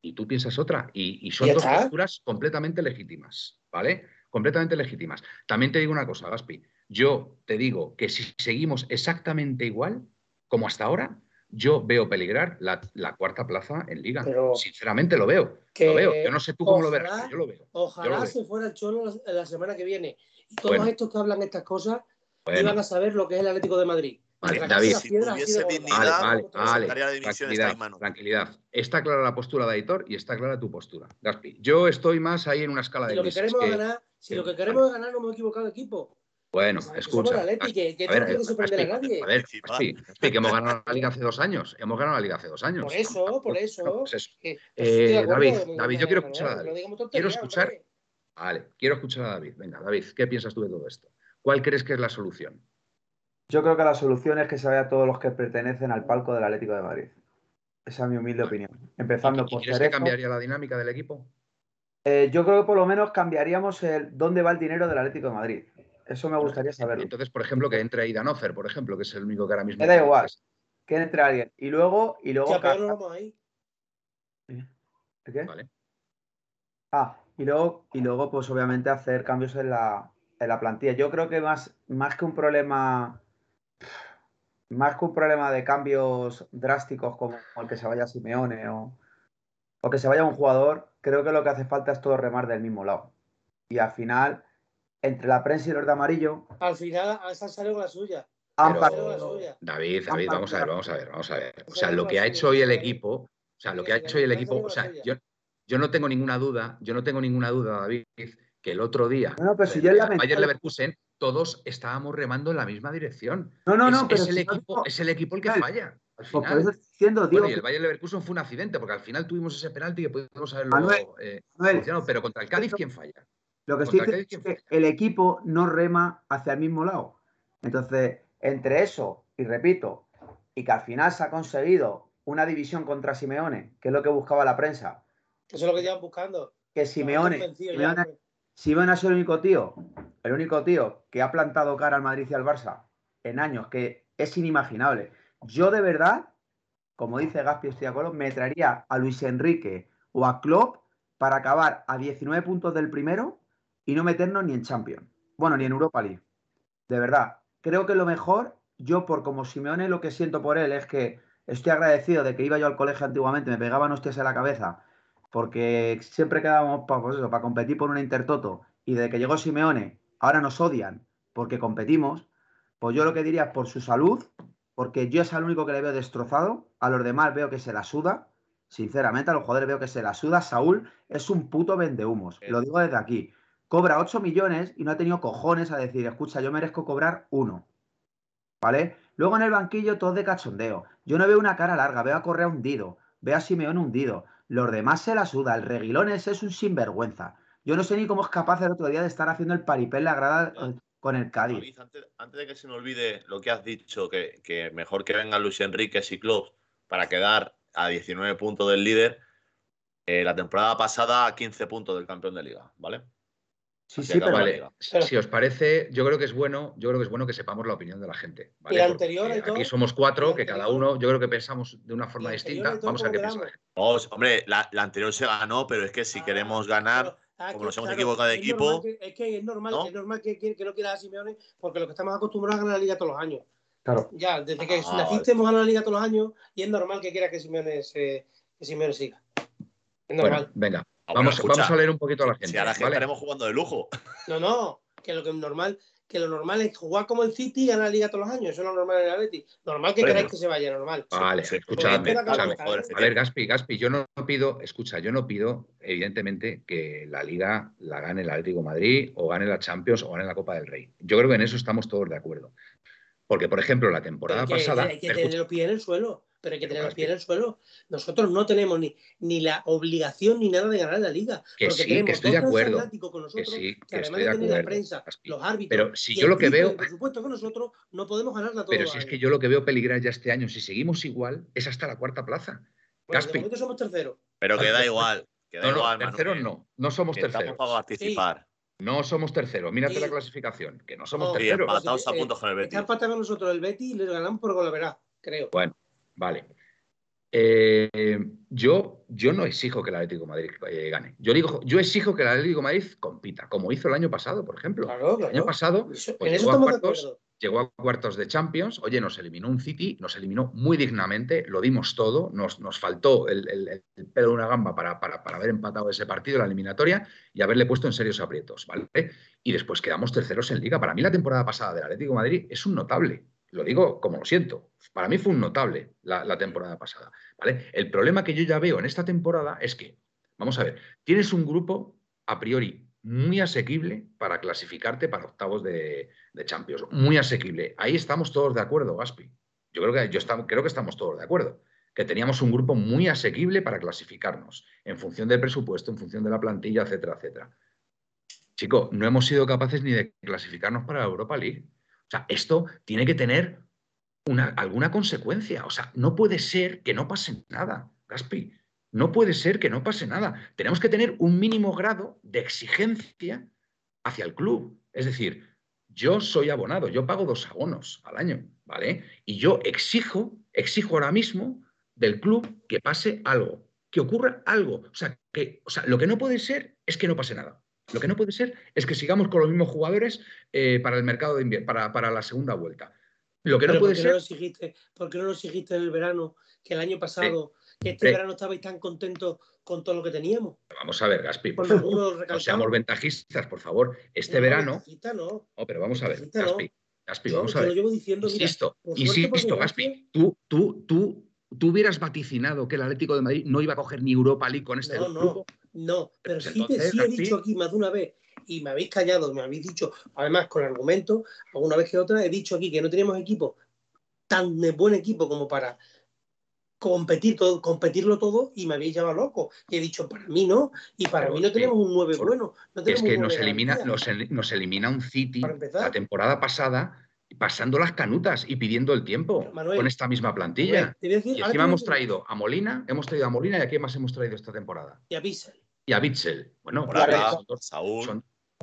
B: y tú piensas otra. Y, y son dos posturas completamente legítimas, ¿vale? Completamente legítimas. También te digo una cosa, Gaspi. Yo te digo que si seguimos exactamente igual como hasta ahora, yo veo peligrar la, la cuarta plaza en Liga.
C: Pero-
B: Sinceramente lo veo.
C: Que
B: Lo veo. Yo no sé tú cómo lo verás, pero yo lo veo. Yo
C: Ojalá se fuera el Cholo la, la semana que viene. Y todos
B: Bueno.
C: estos que hablan estas cosas
B: Bueno,
C: iban a saber lo que es el Atlético de Madrid.
B: Vale,
C: tragarse
B: David.
E: Si tuviese dignidad,
B: Vale,
E: pues
B: vale.
E: la
B: Tranquilidad,
E: en mano.
B: tranquilidad. Está clara la postura de Aitor y está clara tu postura, Gaspi. Yo estoy más ahí en una escala
C: Si
B: de
C: lo que queremos
B: que-
C: ganar, si
B: que-
C: lo que queremos ganar, no hemos equivocado de equipo.
B: Bueno, escucha.
C: que, que
B: A ver,
C: no tiene que sorprender a
B: Gaspi,
C: nadie.
B: a ver,
E: Encima.
B: Gaspi, Gaspi, que hemos ganado la liga hace dos años. Hemos ganado la liga hace dos años.
C: Por eso, por eso.
B: Pues eso.
C: Que-
B: Eh, David, David, yo quiero escuchar a
C: no
B: David. Quiero escuchar. Vale, quiero escuchar a David. Venga, David, ¿qué piensas tú de todo esto? ¿Cuál crees que es la solución?
D: Yo creo que la solución es que se vaya todos los que pertenecen al palco del Atlético de Madrid. Esa es mi humilde opinión. Empezando
B: ¿Y- y
D: por
B: ¿Crees que cambiaría la dinámica del equipo?
D: Eh, yo creo que por lo menos cambiaríamos el dónde va el dinero del Atlético de Madrid. Eso me gustaría saberlo.
B: Entonces, por ejemplo, que entre Aidan Offer, por ejemplo, que es el único que ahora mismo.
D: Me da igual. Que entre alguien. Y luego, y luego
C: ahí.
D: ¿El qué?
B: Vale.
D: Ah, y luego, y luego, pues obviamente hacer cambios en la, en la plantilla. Yo creo que más, más que un problema, más que un problema de cambios drásticos como el que se vaya Simeone o, o que se vaya un jugador, creo que lo que hace falta es todo remar del mismo lado. Y al final, entre la prensa y los de amarillo,
C: Al final, la suya.
B: Pero-
D: partido-
C: Salió la suya.
B: David, David, vamos a ver, vamos a ver, vamos a ver. O sea, lo que ha hecho hoy el equipo, o sea, lo que ha hecho hoy el equipo, o sea, yo, yo no tengo ninguna duda, yo no tengo ninguna duda, David, que el otro día,
D: No, no, pero si yo
B: Leverkusen, todos estábamos remando en la misma dirección.
D: No, no,
B: es,
D: no, pero
B: es el
D: si
B: equipo, es el equipo el que falla. Al
D: pues por
B: final.
D: eso estoy diciendo, digo,
B: Bueno, y el
D: que-
B: Bayer Leverkusen fue un accidente, porque al final tuvimos ese penalti que pudimos haberlo
D: Manuel,
B: eh,
D: Manuel,
B: pero contra el Cádiz, ¿quién falla?
D: Lo que estoy diciendo es que el equipo no rema hacia el mismo lado. Entonces, entre eso, y repito, y que al final se ha conseguido una división contra Simeone, que es lo que buscaba la prensa,
C: Eso es lo que llevan buscando.
D: que Simeone, Simeone,
C: hombre.
D: Simeone ha sido el único tío, el único tío que ha plantado cara al Madrid y al Barça en años, que es inimaginable. Yo de verdad, como dice Gaspi, estoy de me traería a Luis Enrique o a Klopp para acabar a 19 puntos del primero y no meternos ni en Champions. bueno, ni en Europa League. De verdad, creo que lo mejor, yo por como Simeone lo que siento por él es que estoy agradecido de que iba yo al colegio antiguamente, me pegaban hostias en la cabeza, porque siempre quedábamos para, pues para competir por una Intertoto, y de que llegó Simeone, ahora nos odian porque competimos, pues yo lo que diría es por su salud, porque yo es al único que le veo destrozado, a los demás veo que se la suda, sinceramente, a los jugadores veo que se la suda. Saúl es un puto vendehumos, lo digo desde aquí. Cobra 8 millones y no ha tenido cojones a decir, escucha, yo merezco cobrar uno. ¿Vale? Luego en el banquillo todo de cachondeo. Yo no veo una cara larga, veo a Correa hundido, veo a Simeón hundido. Los demás se la suda, el reguilón ese es un sinvergüenza. Yo no sé ni cómo es capaz el otro día de estar haciendo el paripé en la grada eh, con el Cádiz.
E: antes, de que se me olvide lo que has dicho, que, mejor que vengan Luis Enrique y Klopp para quedar a 19 puntos del líder, eh, la temporada pasada a 15 puntos del campeón de liga, ¿vale?
B: Sí, sí, pero vale. Si os parece, yo creo que es bueno, yo creo que es bueno que sepamos la opinión de la gente. ¿vale?
C: anterior,
B: aquí somos cuatro, que cada uno, yo creo que pensamos de una forma distinta. Vamos a ver qué piensa
E: hombre, la, anterior se ganó, pero es que si ah, queremos ganar, ah, como nos hemos equivocado de equipo.
C: es que es normal, es normal que, que, no quiera a Simeone, porque lo que estamos acostumbrados a ganar la liga todos los años.
D: Claro.
C: Ya, desde que ah, naciste hemos ganado la liga todos los años y es normal que quiera que Simeone, se, que Simeone siga.
B: Es normal. venga, Vamos, a leer un poquito a la gente.
E: Si a la gente estaremos jugando de lujo.
C: No, no, que lo que es normal, que lo normal es jugar como el City y ganar la liga todos los años. Eso es lo normal en el Atleti. Normal que queráis que se vaya, normal.
B: Vale, escúchame, A ver, Gaspi, Gaspi, yo no pido, escucha, yo no pido, evidentemente, que la liga la gane el Atlético Madrid o gane la Champions o gane la Copa del Rey. Yo creo que en eso estamos todos de acuerdo. Porque, por ejemplo, la temporada pasada.
C: Hay que tener los pies en el suelo pero hay que tener los pies en el suelo. Nosotros no tenemos ni, ni la obligación ni nada de ganar la liga.
B: Que porque sí, que estoy de acuerdo.
C: Con nosotros,
B: que sí,
C: que,
B: estoy de acuerdo.
C: La prensa, los árbitros.
B: Pero si yo lo que veo.
C: Por supuesto que nosotros no podemos ganarla todo.
B: Pero si es que yo lo que veo peligrar ya este año, si seguimos igual, es hasta la cuarta plaza.
C: Bueno, de momento somos terceros.
E: Pero queda igual. Queda
B: no,
E: igual,
B: terceros no, no somos terceros.
E: Estamos para participar.
B: No somos terceros. Mírate la clasificación, que no somos terceros.
E: empatados a puntos con el Betis.
C: Está empatado con nosotros el Betis y le ganamos por goleverá, creo.
B: Bueno, vale. Eh, yo, yo no exijo que el Atlético de Madrid eh, gane. Yo digo, yo exijo que el Atlético de Madrid compita, como hizo el año pasado, por ejemplo. El año pasado pues, llegó, a cuartos, llegó, a cuartos, de Champions. Oye, nos eliminó un City, nos eliminó muy dignamente, lo dimos todo. Nos, nos faltó el, el, pedo de una gamba para, para, para, haber empatado ese partido, la eliminatoria, y haberle puesto en serios aprietos, ¿vale? Y después quedamos terceros en Liga. Para mí, la temporada pasada del Atlético de Madrid es un notable lo digo como lo siento. Para mí fue un notable la, temporada pasada. El problema que yo ya veo en esta temporada es que, vamos a ver, tienes un grupo a priori muy asequible para clasificarte para octavos de, Champions. Muy asequible. Ahí estamos todos de acuerdo, Gaspi. Yo creo que, yo creo que estamos todos de acuerdo. Que teníamos un grupo muy asequible para clasificarnos en función del presupuesto, en función de la plantilla, etcétera, etcétera. Chico, no hemos sido capaces ni de clasificarnos para la Europa League. Sea, esto tiene que tener una, alguna consecuencia. O sea, no puede ser que no pase nada, Gaspi. No puede ser que no pase nada. Tenemos que tener un mínimo grado de exigencia hacia el club. Es decir, yo soy abonado, yo pago dos abonos al año, ¿vale? Y yo exijo, exijo ahora mismo del club que pase algo, que ocurra algo. O sea, que, o sea, lo que no puede ser es que no pase nada. Lo que no puede ser es que sigamos con los mismos jugadores eh, para el mercado de invierno, para, la segunda vuelta. Lo que no puede ser.
C: ¿Por qué no lo exigiste en el verano? Que el año pasado, que este verano estabais tan contentos con todo lo que teníamos.
B: Vamos a ver, Gaspi. no seamos ventajistas, por favor. Este verano.
C: No.
B: no. pero vamos a ver, Gaspi. Gaspi, vamos a ver.
C: Lo llevo diciendo,
B: insisto, insisto, Gaspi. Tú, tú, tú, tú hubieras vaticinado que el Atlético de Madrid no iba a coger ni Europa League con este grupo.
C: No, pero pues sí, sí he dicho aquí más de una vez y me habéis callado, me habéis dicho, además con argumentos, alguna vez que otra, he dicho aquí que no teníamos equipo tan de buen equipo como para competir todo, competirlo todo y me habéis llamado loco. Y he dicho, para mí no, y para mí no tenemos un 9 bueno.
B: es que nos elimina, nos, elimina un City la temporada pasada pasando las canutas y pidiendo el tiempo con esta misma plantilla. y encima hemos traído a Molina, hemos traído a Molina y a quién más hemos traído esta temporada.
C: Y a Bissell
B: y a Bitzel. Bueno,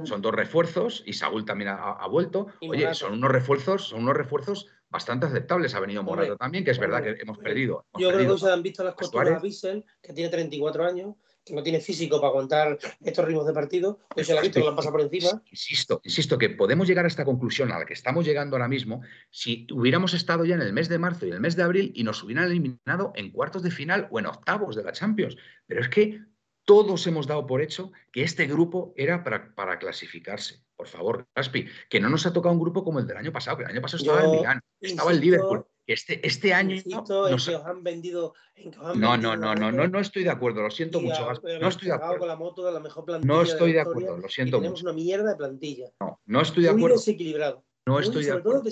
B: son, dos, refuerzos y Saúl también ha, vuelto. Oye, son unos refuerzos, son unos refuerzos bastante aceptables. Ha venido Morado también, que es verdad que hemos perdido.
C: Yo creo que se han visto las costuras a Bissell, que tiene 34 años, que no tiene físico para aguantar estos ritmos de partido, hoy se la ha visto que lo han pasado por encima.
B: Insisto, insisto que podemos llegar a esta conclusión a la que estamos llegando ahora mismo si hubiéramos estado ya en el mes de marzo y el mes de abril y nos hubieran eliminado en cuartos de final o en octavos de la Champions. Pero es que todos hemos dado por hecho que este grupo era para, para clasificarse. Por favor, Gaspi, que no nos ha tocado un grupo como el del año pasado, que el año pasado estaba el Milán, estaba el Liverpool. Este, este año.
C: Insisto, en que os han vendido. En que os han
B: no,
C: vendido
B: no, no, no, no, no estoy de acuerdo, lo siento mucho, Gaspi. No estoy de acuerdo.
C: con la moto de la mejor plantilla
B: No estoy de acuerdo, lo siento
C: tenemos
B: mucho.
C: una mierda de plantilla.
B: No, no estoy de
C: Muy
B: acuerdo.
C: desequilibrado.
B: No estoy de acuerdo.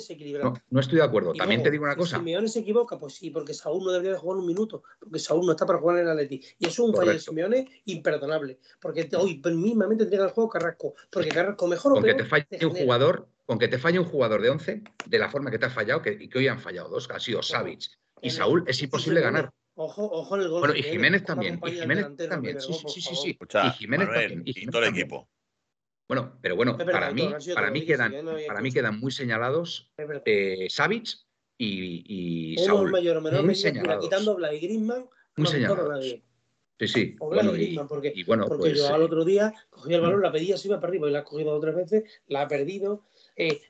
B: No, no estoy de acuerdo.
C: Y
B: También
C: luego,
B: te digo una
C: que
B: cosa.
C: Simeone se equivoca, pues sí, porque Saúl no debería de jugar un minuto, porque Saúl no está para jugar en el Atleti. Y eso es un fallo de. Simeone imperdonable, porque hoy mismamente tendría que haber jugado Carrasco, porque Carrasco mejor o
B: Con que
C: peor
B: te falle
C: te
B: un
C: genera.
B: jugador, con que te falle un jugador de 11, de la forma que te ha fallado, que, y que hoy han fallado dos, que han sido Savic y. Saúl, es imposible ganar.
C: Ojo, ojo en el gol.
B: Bueno, y
C: Jiménez,
B: también, y Jiménez también.
C: el
B: Sí, sí, sí, sí, Y Jiménez también. y
E: todo el
B: también.
E: equipo.
B: Bueno, pero bueno,
C: verdad,
B: para mí, para mí quedan,
C: sí, no
B: para mí quedan muy señalados eh, Savic y, y Saúl.
C: mayor o menor
B: muy señalados.
C: quitando a Oblak y Griezmann,
B: Muy señalados.
C: nadie.
B: Sí, sí.
C: Oblak
B: Bueno,
C: y Griezmann, porque,
B: y bueno,
C: porque
B: pues.
C: yo al
B: eh,
C: otro día cogía el balón, la pedía, se iba para arriba y la ha cogido dos o tres veces, la ha perdido. Eh,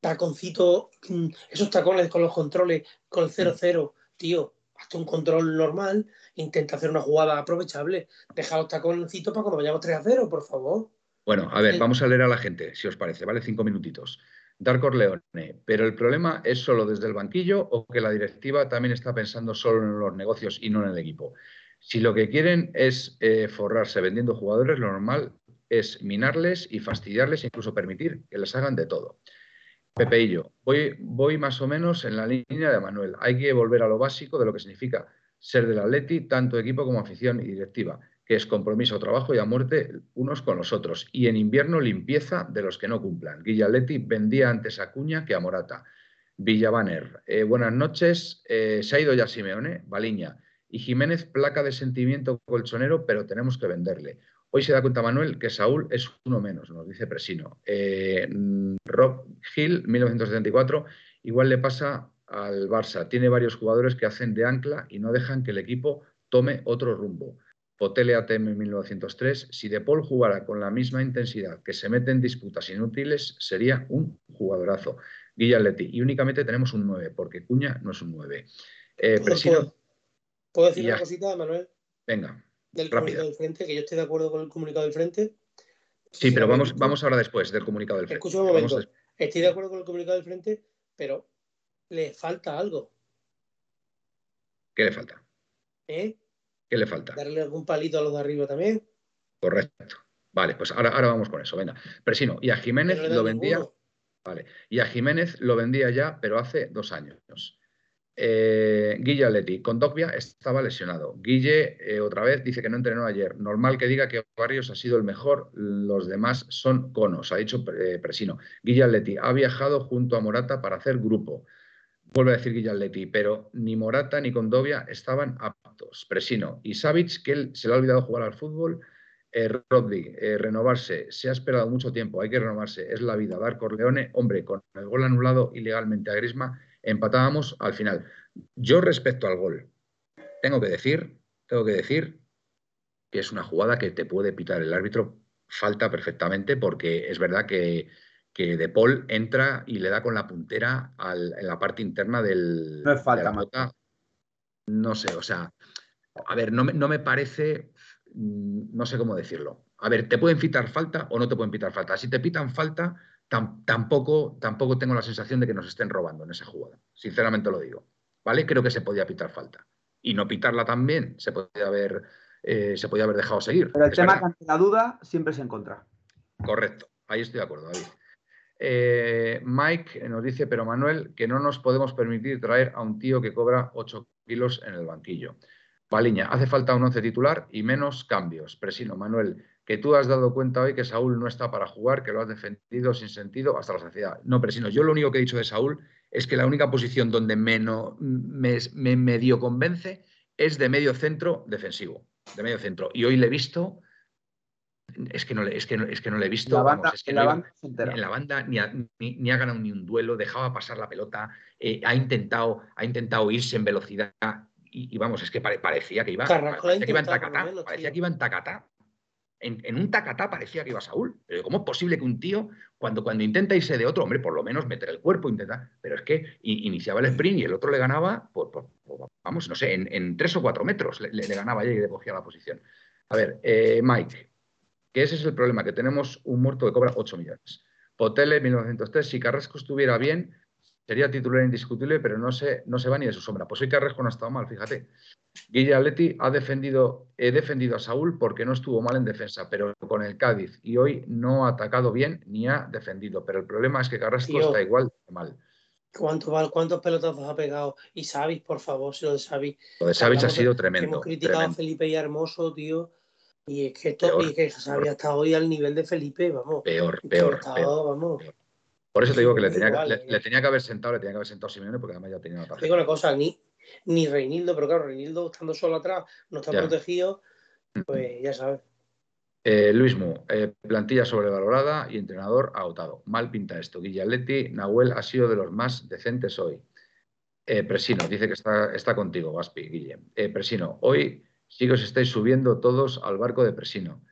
C: taconcito, mm, esos tacones con los controles, con el 0-0, tío, hazte un control normal, intenta hacer una jugada aprovechable, deja los taconcitos para cuando vayamos 3-0, por favor.
B: Bueno, a ver,
C: Sí.
B: vamos a leer a la gente, si os parece, ¿vale? Cinco minutitos. Dark Leone, pero el problema es solo desde el banquillo o que la directiva también está pensando solo en los negocios y no en el equipo. Si lo que quieren es eh, forrarse vendiendo jugadores, lo normal es minarles y fastidiarles e incluso permitir que les hagan de todo. Pepeillo, voy, voy más o menos en la línea de Manuel. Hay que volver a lo básico de lo que significa ser del Atleti, tanto equipo como afición y directiva, que es compromiso, trabajo y a muerte unos con los otros. Y en invierno, limpieza de los que no cumplan. Guilla Atleti vendía antes a Cuña que a Morata. Villabaner, eh, buenas noches. Eh, se ha ido ya Simeone, Baliña. Y Jiménez, placa de sentimiento colchonero, pero tenemos que venderle. Hoy se da cuenta Manuel que Saúl es uno menos, nos dice Presino. Eh, mm, Rob Hill, 1974, igual le pasa al Barça. Tiene varios jugadores que hacen de ancla y no dejan que el equipo tome otro rumbo. Potele ATM 1903, si De Paul jugara con la misma intensidad que se mete en disputas inútiles, sería un jugadorazo. Guilla Leti, y únicamente tenemos un 9, porque Cuña no es un 9. Eh, Presino,
C: ¿Puedo, puedo decir una cosita, Manuel?
B: venga.
C: Del
B: Rápida.
C: comunicado del frente, que yo estoy de acuerdo con el comunicado del frente.
B: Sí,
C: Si
B: pero vamos, vamos ahora después del comunicado del frente.
C: Escucha un momento. Estoy de acuerdo con el comunicado del frente, pero le falta algo.
B: ¿Qué le falta?
C: ¿eh?
B: ¿Qué le falta?
C: Darle algún palito a los de arriba también.
B: Correcto. Vale, pues ahora, ahora vamos con eso. Venga. Presino, y a Jiménez
C: no
B: lo vendía.
C: ninguno.
B: Vale. Y a Jiménez lo vendía ya, pero hace dos años. Eh, Guille Aleti, con Dogbia estaba lesionado. Guille, eh, otra vez, dice que no entrenó ayer. Normal que diga que Barrios ha sido el mejor, los demás son conos, ha dicho eh, Presino. Guille Aleti ha viajado junto a Morata para hacer grupo. Vuelve a decir Guille Aleti, pero ni Morata ni Condovia estaban aptos. Presino y Savic, que él se le ha olvidado jugar al fútbol. Eh, eh, renovarse, se ha esperado mucho tiempo, hay que renovarse, es la vida. Dar Corleone, hombre, con el gol anulado ilegalmente a Grisma, empatábamos al final. Yo respecto al gol, tengo que decir, tengo que decir que es una jugada que te puede pitar el árbitro falta perfectamente porque es verdad que, que De Paul entra y le da con la puntera al- en la parte interna del,
D: No es falta,
B: de la. No sé, o sea, a ver, no me, no me parece, mm, no sé cómo decirlo. A ver, te pueden pitar falta o no te pueden pitar falta. Si te pitan falta, tam- tampoco, tampoco tengo la sensación de que nos estén robando en esa jugada. Sinceramente lo digo. ¿Vale? Creo que se podía pitar falta. Y no pitarla también se podía haber, eh, se podía haber dejado seguir.
D: Pero el
B: Es
D: tema
B: verdad.
D: que ante la duda siempre es en contra.
B: Correcto, ahí estoy de acuerdo, David. Eh, Mike nos dice, pero Manuel, que no nos podemos permitir traer a un tío que cobra 8 kilos en el banquillo. Paliña, hace falta un once titular y menos cambios. Presino, Manuel, que tú has dado cuenta hoy que Saúl no está para jugar, que lo has defendido sin sentido hasta la saciedad. No, Presino, yo lo único que he dicho de Saúl es que la única posición donde menos, me, me medio convence es de medio centro defensivo, de medio centro. Y hoy le he visto, es que no le, es que no, es que no le he visto,
D: La
B: vamos,
D: banda,
B: es que
D: en
B: no
D: la
B: iba-
D: banda
B: en la banda ni ha, ni, ni ha ganado ni un duelo, dejaba pasar la pelota, eh, ha, intentado, ha intentado irse en velocidad. y- y vamos, es que pare- parecía que iba, parecía que iba en tacatá,
C: menos,
B: parecía
C: tío.
B: que iba en tacatá. En, en un tacatá parecía que iba Saúl. Pero ¿cómo es posible que un tío, cuando, cuando intenta irse de otro, hombre, por lo menos meter el cuerpo, intenta. Pero es que iniciaba el sprint y el otro le ganaba, por, por- por- vamos, no sé, en, en tres o cuatro metros le, le- le ganaba y le cogía la posición. A ver, eh, Mike, que ese es el problema, que tenemos un muerto que cobra 8 millones. Potele, 1903, si Carrasco estuviera bien, sería titular indiscutible, pero no se, no se va ni de su sombra. Pues hoy Carrasco no ha estado mal, fíjate. Guille ha defendido, he defendido a Saúl porque no estuvo mal en defensa, pero con el Cádiz y hoy no ha atacado bien ni ha defendido. Pero el problema es que Carrasco
C: Tío.
B: está igual de mal.
C: ¿Cuánto, val- ¿Cuántos pelotazos ha pegado? Y Savic, por favor, si lo de Savic.
B: Lo de Savic ha sido tremendo.
C: Hemos criticado
B: tremendo.
C: a Felipe y a Hermoso, tío. Y es que esto,
B: Peor,
C: y que Savic está hoy al nivel de Felipe, vamos.
B: Peor, peor,
C: está,
B: peor.
C: vamos.
B: peor. Por eso te digo que le tenía, le,
C: ¿eh?
B: le tenía que haber sentado, le tenía que haber sentado Simeone porque además ya tenía la
C: Te digo
B: tarjeta.
C: una cosa, ni, ni Reinildo, pero claro, Reinildo estando solo atrás, no está
B: Ya.
C: protegido, pues ya sabes.
B: Eh, Luismo, eh, plantilla sobrevalorada y entrenador agotado. Mal pinta esto. Guillaletti, Nahuel ha sido de los más decentes hoy. Eh, Presino, dice que está, está contigo, Gaspi, Guille. Eh, Presino, hoy sí que os estáis subiendo todos al barco de Presino.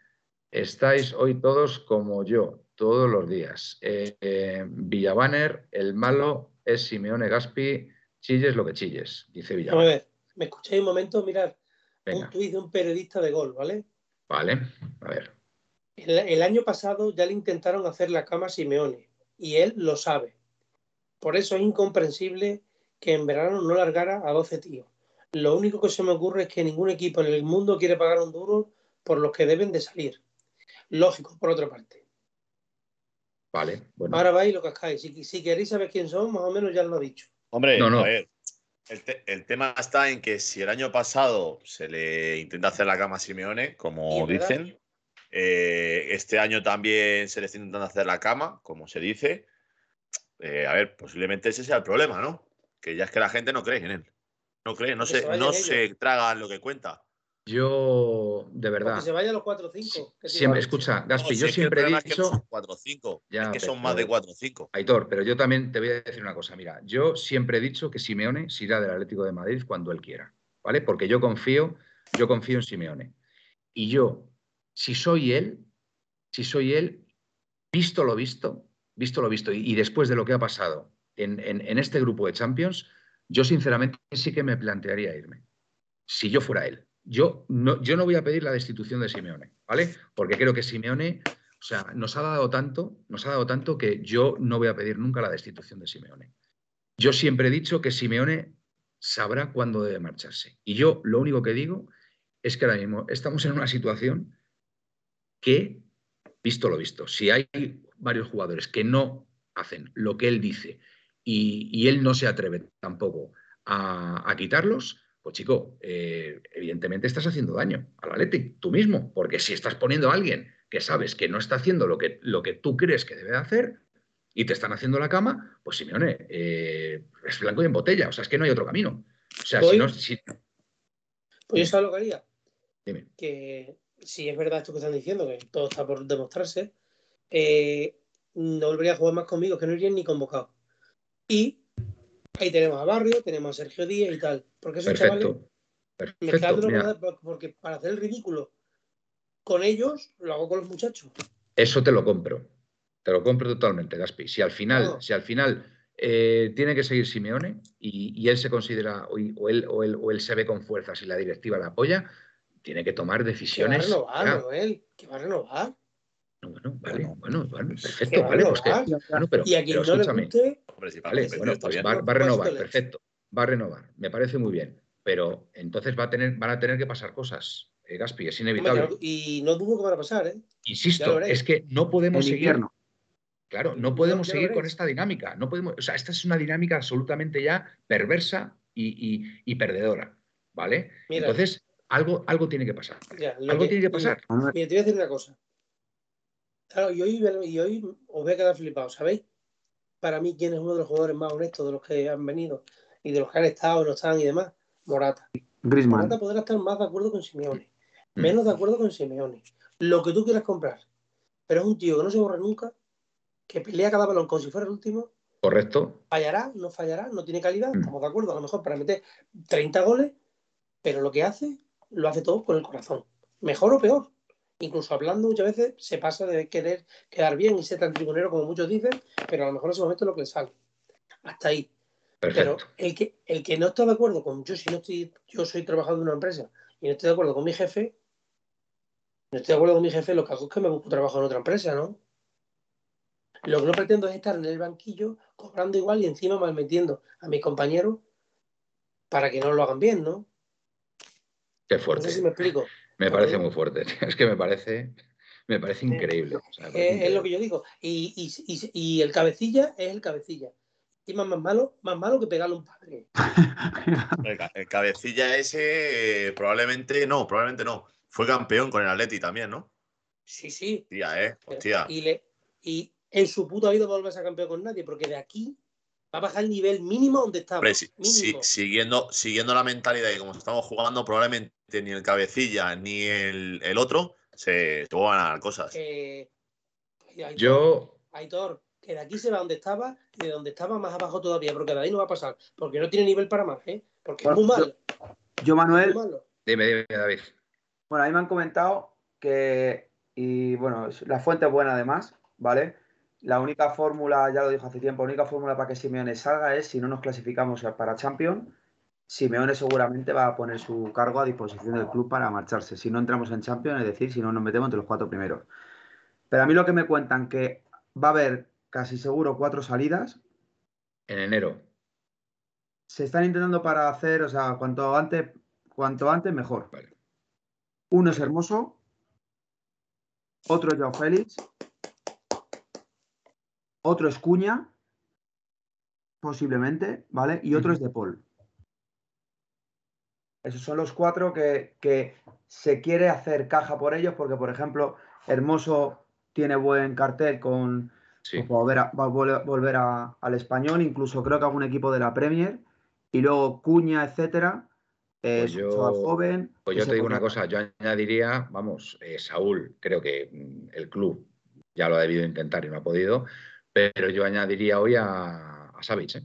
B: Estáis hoy todos como yo, todos los días. Eh, eh, Villabaner, el malo es Simeone Gaspi, chilles lo que chilles, dice
C: Vamos a
B: Villabaner.
C: ver, ¿me escucháis un momento? Mirar, un tuit de un periodista de gol, ¿vale?
B: vale, a ver.
C: El, el año pasado ya le intentaron hacer la cama a Simeone y él lo sabe. Por eso es incomprensible que en verano no largara a 12 tíos. Lo único que se me ocurre es que ningún equipo en el mundo quiere pagar un duro por los que deben de salir. Lógico, por otra parte.
B: Vale, bueno.
C: Ahora vais y lo cascáis. Si, si queréis saber quién son, más o menos ya lo ha dicho.
E: Hombre,
B: No, no.
E: a ver, el, te- el tema está en que si el año pasado se le intenta hacer la cama a Simeone, como dicen, eh, este año también se le está intentando hacer la cama, como se dice. Eh, a ver, posiblemente ese sea el problema, ¿no? Que ya es que la gente no cree en él. No cree, no
C: Que se
E: se,
C: vayan
E: no se tragan lo que cuenta.
B: Yo, de verdad,
C: se vaya a los 4 o 5.
B: siempre, escucha, Gaspi, yo
E: que
B: siempre he
E: que
B: dicho,
E: son 4 o 5,
B: Ya,
E: es que son más de 4 o 5.
B: Aitor, pero yo también te voy a decir una cosa. Mira, yo siempre he dicho que Simeone se irá del Atlético de Madrid cuando él quiera, ¿vale? Porque yo confío, yo confío en Simeone. Y yo, si soy él, si soy él, visto lo visto, visto lo visto, y, y después de lo que ha pasado en, en- en este grupo de Champions, yo sinceramente sí que me plantearía irme. Si yo fuera él. Yo no, yo no voy a pedir la destitución de Simeone, ¿vale? Porque creo que Simeone o sea, nos ha dado tanto, nos ha dado tanto que yo no voy a pedir nunca la destitución de Simeone. Yo siempre he dicho que Simeone sabrá cuándo debe marcharse. Y yo lo único que digo es que ahora mismo estamos en una situación que, visto lo visto, si hay varios jugadores que no hacen lo que él dice y, y él no se atreve tampoco a, a quitarlos, pues chico, eh, evidentemente estás haciendo daño al Athletic, tú mismo, porque si estás poniendo a alguien que sabes que no está haciendo lo que, lo que tú crees que debe de hacer y te están haciendo la cama, pues Simeone, eh, es blanco y en botella, o sea, es que no hay otro camino. O sea, si no, si-
C: Pues yo sabes lo que haría.
B: Dime.
C: Que si es verdad esto que están diciendo, que todo está por demostrarse, eh, no volvería a jugar más conmigo, que no irían ni convocado. Y ahí tenemos a Barrio, tenemos a Sergio Díaz y tal. Porque esos chavales,
B: perfecto. Perfecto.
C: mezclándolo
B: mira,
C: porque para hacer el ridículo con ellos, lo hago con los muchachos.
B: Eso te lo compro. Te lo compro totalmente, Gaspi. Si al final, si al final eh, tiene que seguir Simeone y, y él se considera, o, o él, o, él, o él se ve con fuerzas y la directiva la apoya, tiene que tomar
C: Que va a
B: decisiones.
C: renovar. Manuel, que va a renovar.
B: No, bueno, vale,
E: Bueno,
B: bueno,
E: pues,
B: perfecto, vale, pues que,
C: renovar.
B: bueno, pero,
C: Y a quien
B: pero
C: no le
B: escúchame,
C: guste,
E: Hombre, si
B: vale, bueno, pues va, a
C: Vasito
B: renovar, perfecto, va a renovar, me parece muy bien, pero entonces va a tener, van a tener que pasar cosas, eh, Gaspi, es inevitable.
C: y no dudo que van a pasar, ¿eh?
B: Insisto, es que no podemos seguir
D: invierno.
B: Claro, no podemos seguir con esta dinámica. No podemos, o sea, esta es una dinámica absolutamente ya perversa y, y- y perdedora. ¿Vale?
C: Mira.
B: Entonces, algo, algo tiene que pasar.
C: Ya,
B: Algo tiene que pasar.
C: Mira, te voy a decir una cosa. Claro, y hoy, y hoy os voy a quedar flipados, ¿sabéis? Para mí, ¿quién es uno de los jugadores más honestos de los que han venido y de los que han estado, no están y demás? Morata.
D: Griezmann.
C: Morata podrá estar más de acuerdo con Simeone,
B: Mm.
C: menos de acuerdo con Simeone. Lo que tú quieras comprar. Pero es un tío que no se borra nunca, que pelea cada balón como si fuera el último,
B: ¿Correcto?
C: fallará, no fallará, no tiene calidad,
B: Mm.
C: estamos de acuerdo, a lo mejor para meter 30 goles, pero lo que hace, lo hace todo con el corazón. Mejor o peor. Incluso hablando muchas veces se pasa de querer quedar bien y ser tan tribunero como muchos dicen, pero a lo mejor en ese momento es lo que le sale. Hasta ahí.
B: Perfecto.
C: Pero el que, el que no está de acuerdo con yo, si no estoy, yo soy trabajador de una empresa y no estoy de acuerdo con mi jefe, no estoy de acuerdo con mi jefe, lo que hago es que me busco trabajo en otra empresa, ¿no? Lo que no pretendo es estar en el banquillo cobrando igual y encima malmetiendo a mis compañeros para que no lo hagan bien, ¿no?
B: Qué
C: No
B: fuerte.
C: sé si me explico.
B: Me parece muy fuerte. Es que me parece, me parece increíble. O sea, me parece
C: Es, es lo que yo digo. Y, y- y- y el cabecilla es el cabecilla. Encima más malo, más malo que pegarle a un padre.
E: El, ca- el cabecilla ese, eh, probablemente no, probablemente no. Fue campeón con el Atleti también, ¿no?
C: Sí, sí.
E: Hostia, eh. Hostia.
C: Y, le, y en su puta vida va a volver a ser campeón con nadie, porque de aquí va a bajar el nivel mínimo donde estaba.
E: Si- si- siguiendo, siguiendo la mentalidad y como estamos jugando, probablemente ni el cabecilla ni el, el otro se, van a ganar cosas.
C: Eh, Aitor,
B: Yo,
C: Aitor, que de aquí se va donde estaba y de donde estaba más abajo todavía, porque de ahí no va a pasar, porque no tiene nivel para más, ¿eh? Porque
D: Bueno,
C: es muy malo.
D: Yo, Manuel,
C: malo.
B: dime, dime, David.
D: Bueno, a mí me han comentado que, y bueno, la fuente es buena además, ¿vale? La única fórmula, ya lo dijo hace tiempo, la única fórmula para que Simeone salga es si no nos clasificamos para Champions, Simeone seguramente va a poner su cargo a disposición del club para marcharse. Si no entramos en Champions, es decir, si no nos metemos entre los cuatro primeros. Pero a mí lo que me cuentan que va a haber casi seguro cuatro salidas.
B: En enero.
D: Se están intentando para hacer, o sea, cuanto antes, cuanto antes mejor.
B: Vale.
D: Uno es hermoso, otro es Joao Félix, otro es Cuña, posiblemente, ¿vale? Y otro es De Paul. Esos son los cuatro que, que se quiere hacer caja por ellos, porque, por ejemplo, Hermoso tiene buen cartel con
B: Sí.
D: pues, volver, a, va a vol- volver a- al español, incluso creo que algún equipo de la Premier, y luego Cuña, etcétera. eh,
B: Pues yo-
D: joven.
B: Pues yo te digo una cosa, yo añadiría, vamos, eh, Saúl, creo que mm, el club ya lo ha debido intentar y no ha podido, pero yo añadiría hoy a, a Savic, ¿eh?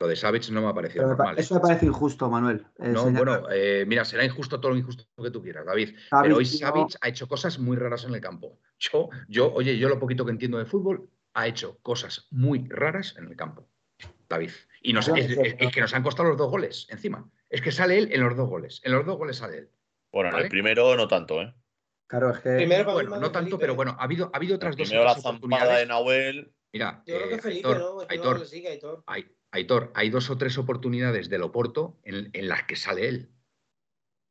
B: Lo de Savic no me ha parecido
D: Pero me pa-
B: normal. ¿eh?
D: Eso me parece injusto, Manuel. eh,
B: No,
D: señalar-
B: bueno, eh, mira, será injusto todo lo injusto que tú quieras, David.
D: Savic,
B: Pero hoy
D: tío,
B: Savic ha hecho cosas muy raras en el campo. Yo, yo, oye, yo lo poquito que entiendo de fútbol, ha hecho cosas muy raras en el campo, David. Y nos, es, que nos han costado los dos goles encima. Es que sale él en los dos goles. En los dos goles sale él.
E: Bueno, en
B: ¿Vale?
E: el primero no tanto, ¿eh?
D: Claro, es que.
C: Primero
B: Bueno, no tanto,
C: Felipe.
B: pero bueno, ha habido, ha habido otras dos
E: Primero la zampada de. Nahuel.
B: Mira,
C: Yo creo que
B: eh,
C: Felipe,
B: Aitor,
C: ¿no?
B: Aitor,
C: sigue, Aitor.
B: Ai- Aitor, hay dos o tres oportunidades del Oporto en, en las que sale él,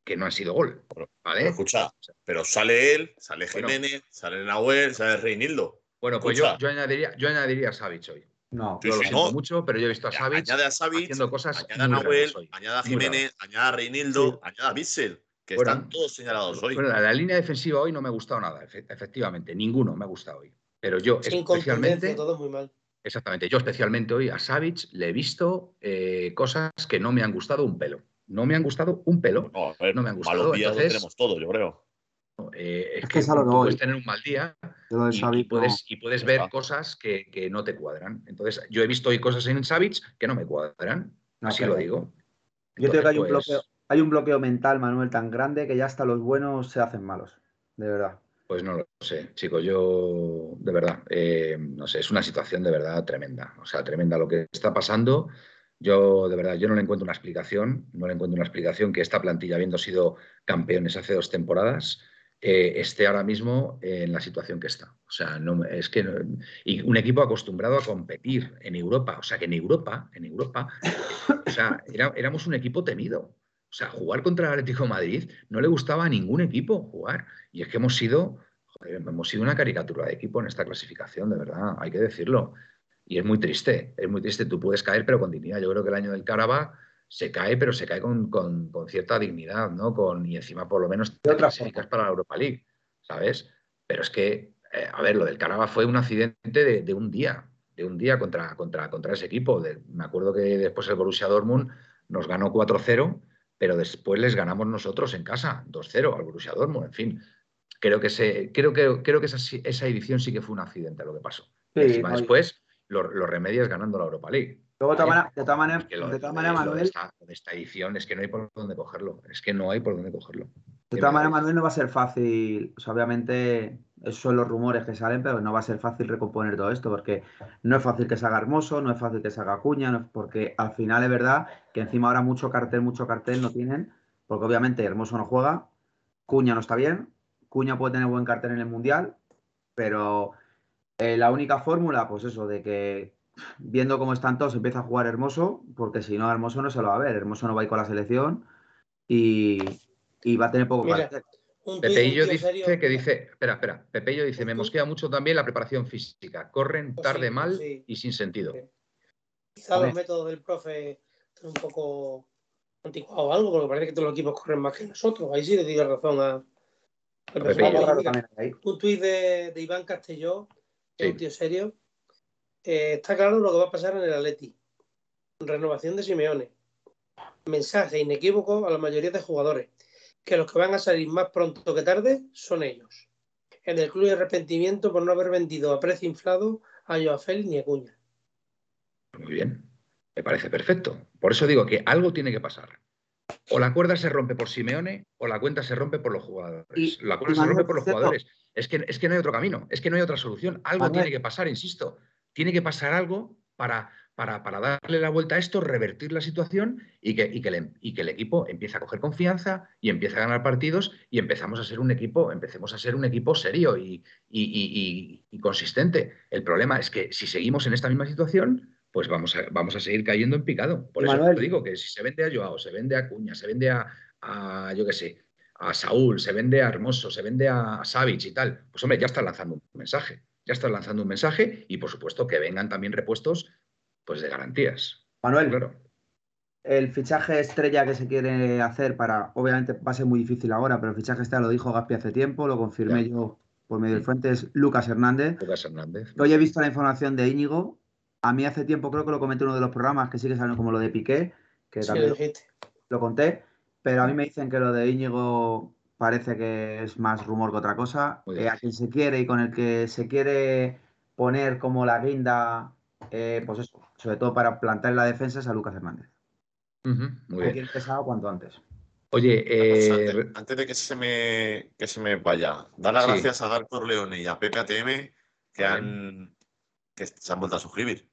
B: que no han sido gol.
E: Pero
B: ¿Vale?
E: escucha, pero sale él, sale
B: Bueno.
E: Jiménez, sale Nahuel, sale Reinildo.
B: Bueno, pues yo, yo añadiría, yo añadiría a Savic hoy.
D: No.
E: Sí,
B: Yo lo siento
E: no.
B: mucho, pero yo he visto a Savic
E: añade a Savic,
B: haciendo cosas
E: añade a Nahuel, añade a Jiménez, añade a Reinildo,
D: Sí.
E: añade a Bissell, que
B: Bueno.
E: están todos señalados hoy.
B: Bueno, la, la línea defensiva hoy no me ha gustado nada, efe- efectivamente, ninguno me ha gustado hoy. Pero yo
C: Sin
B: especialmente,
C: todo muy mal.
B: exactamente, yo especialmente hoy a Savic le he visto eh, cosas que no me han gustado un pelo. No me han gustado un pelo.
E: No, a ver,
B: no me han gustado,
E: malos días lo tenemos todos, yo creo.
B: Eh, es
D: Es que
B: puedes tener un mal día
D: Yo lo de
B: y,
D: no.
B: puedes, y puedes
E: Ya
B: ver cosas que, que no te cuadran. Entonces, yo he visto hoy cosas en Savic que no me cuadran.
D: No,
B: así lo digo.
D: Yo creo que hay un, bloqueo, hay un bloqueo mental, Manuel, tan grande que ya hasta los buenos se hacen malos. De verdad.
B: Pues no lo sé, chicos, yo de verdad, eh, no sé, es una situación de verdad tremenda, o sea, tremenda lo que está pasando. Yo, de verdad, yo no le encuentro una explicación, no le encuentro una explicación que esta plantilla, habiendo sido campeones hace dos temporadas, eh, esté ahora mismo en la situación que está. O sea, no, es que y un equipo acostumbrado a competir en Europa, o sea, que en Europa, en Europa, o sea, éramos un equipo temido. O sea, jugar contra el Atlético de Madrid no le gustaba a ningún equipo jugar. Y es que hemos sido, joder, hemos sido una caricatura de equipo en esta clasificación, de verdad, hay que decirlo. Y es muy triste, es muy triste. Tú puedes caer, pero con dignidad. Yo creo que el año del Caraba se cae, pero se cae con, con- con cierta dignidad, ¿no? Con, y encima, por lo menos, te clasificas para la Europa League, ¿sabes? Pero es que, eh, a ver, lo del Caraba fue un accidente de, de un día, de un día contra, contra, contra ese equipo. De- me acuerdo que después el Borussia Dortmund nos ganó 4-0, pero después les ganamos nosotros en casa, 2-0 al Borussia Dortmund. En fin, creo que, se, creo que, creo que esa, esa edición sí que fue un accidente lo que pasó. Y
D: Sí,
B: encima
D: no, y-
B: después lo, lo remedias ganando la Europa League.
D: Luego, de todas maneras, de todas maneras, de
B: esta edición es que no hay por dónde cogerlo. Es que no hay por dónde cogerlo.
D: De todas maneras, Manuel, no va a ser fácil. O sea, obviamente, esos son los rumores que salen, pero no va a ser fácil recomponer todo esto, porque no es fácil que se haga Hermoso, no es fácil que se haga Cuña, no es- porque al final es verdad que encima ahora mucho cartel, mucho cartel no tienen, porque obviamente Hermoso no juega, Cuña no está bien, Cuña puede tener buen cartel en el Mundial, pero eh, la única fórmula, pues eso, de que viendo cómo están todos, empieza a jugar Hermoso, porque si no, Hermoso no se lo va a ver, Hermoso no va a ir con la selección y, y va a tener poco
C: Mira, de un
B: Pepeillo dice
C: serio-
B: que dice, espera, espera, Pepeillo dice, me mosquea mucho también la preparación física. Corren tarde
C: sí,
B: mal
C: sí.
B: y sin sentido.
C: Quizá los métodos del profe son un poco anticuados o algo, porque parece que todos los equipos corren más que nosotros. Ahí sí le la razón a. al
B: Pepe.
C: personaje.
D: Algo raro
C: Mira,
D: también hay ahí.
C: un tuit de, de Iván Castelló,
B: Sí.
C: un tío serio. Eh, está claro lo que va a pasar en el Atleti. Renovación de Simeone. Mensaje inequívoco a la mayoría de jugadores. Que los que van a salir más pronto que tarde son ellos. En el club hay arrepentimiento por no haber vendido a precio inflado a Joao Félix ni a Cuña.
B: Muy bien, me parece perfecto. Por eso digo que algo tiene que pasar. O la cuerda se rompe por Simeone o la cuenta se rompe por los jugadores.
D: Y-
B: la cuerda se rompe por los jugadores. Es que, es que no hay otro camino, es que no hay otra solución. Algo
D: Manuel.
B: tiene que pasar, insisto. Tiene que pasar algo para, para, para darle la vuelta a esto, revertir la situación y que, y, que el, y que el equipo empiece a coger confianza y empiece a ganar partidos y empezamos a ser un equipo, empecemos a ser un equipo serio y, y- y- consistente. El problema es que si seguimos en esta misma situación, pues vamos a, vamos a seguir cayendo en picado. Por eso te digo que si se vende a Joao, se vende a Cuña, se vende a, a, yo qué sé, a Saúl, se vende a Hermoso, se vende a Savic y tal, pues hombre, ya estás lanzando un mensaje. Ya estás lanzando un mensaje y por supuesto que vengan también repuestos pues de garantías.
D: Manuel,
B: Claro.
D: el fichaje estrella que se quiere hacer para, obviamente va a ser muy difícil ahora, pero el fichaje estrella lo dijo Gaspi hace tiempo, lo confirmé
B: Ya.
D: yo por medio de
B: Mm.
D: fuentes, Lucas Hernández.
B: Lucas Hernández.
D: Hoy he visto la información de Íñigo. A mí hace tiempo creo que lo comenté en uno de los programas que sigue saliendo como lo de Piqué, que
C: Sí,
D: también
C: lo
D: lo conté, pero a mí me dicen que lo de Íñigo parece que es más rumor que otra cosa. Eh, a quien se quiere y con el que se quiere poner como la guinda, eh, pues eso, sobre todo para plantar en la defensa es a Lucas Hernández.
B: Muy
D: Hay
B: bien.
D: que ir pesado cuanto antes.
B: Oye, eh,
E: antes, antes de que se me, que se me vaya, dar las
B: Sí.
E: gracias a Darko Leone y a Pepe ATM que, han, que se han vuelto a suscribir.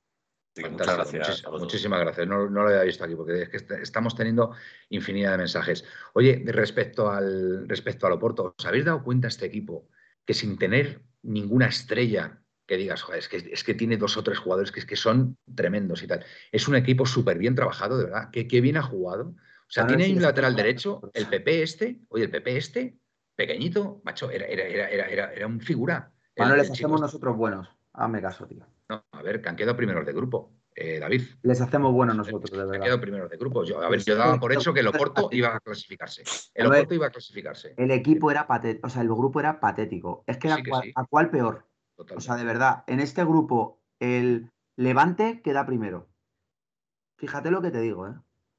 E: Así que muchas gracias.
B: muchis- muchísimas gracias. No, no lo había visto aquí porque es que est- estamos teniendo infinidad de mensajes. Oye, respecto al respecto al Oporto, ¿os habéis dado cuenta este equipo que sin tener ninguna estrella que digas, joder, es que, es que tiene dos o tres jugadores que, es que son tremendos y tal? Es un equipo súper bien trabajado, de verdad. Que, que bien ha jugado. O sea,
D: Manuel,
B: tiene
D: sí
B: un lateral derecho,
D: jugar.
B: el PP este, oye, el PP este, pequeñito, macho, era, era, era, era, era, era un figura. El
D: les
B: chico
D: hacemos
B: este.
D: nosotros buenos. Hazme caso, tío.
B: No, a ver, que han quedado primeros de grupo, eh, David.
D: Les hacemos buenos nosotros, de
B: Han
D: verdad.
B: quedado primeros de grupo. Yo, a ver, yo daba por hecho que el Oporto iba a clasificarse. El
D: A ver.
B: Oporto iba a clasificarse.
D: El equipo era patético, o sea, el grupo era patético. Es que era
B: Sí que
D: cual-
B: sí.
D: a cuál peor. O sea, de verdad, en este grupo, el Levante queda primero. Fíjate lo que te digo, ¿eh?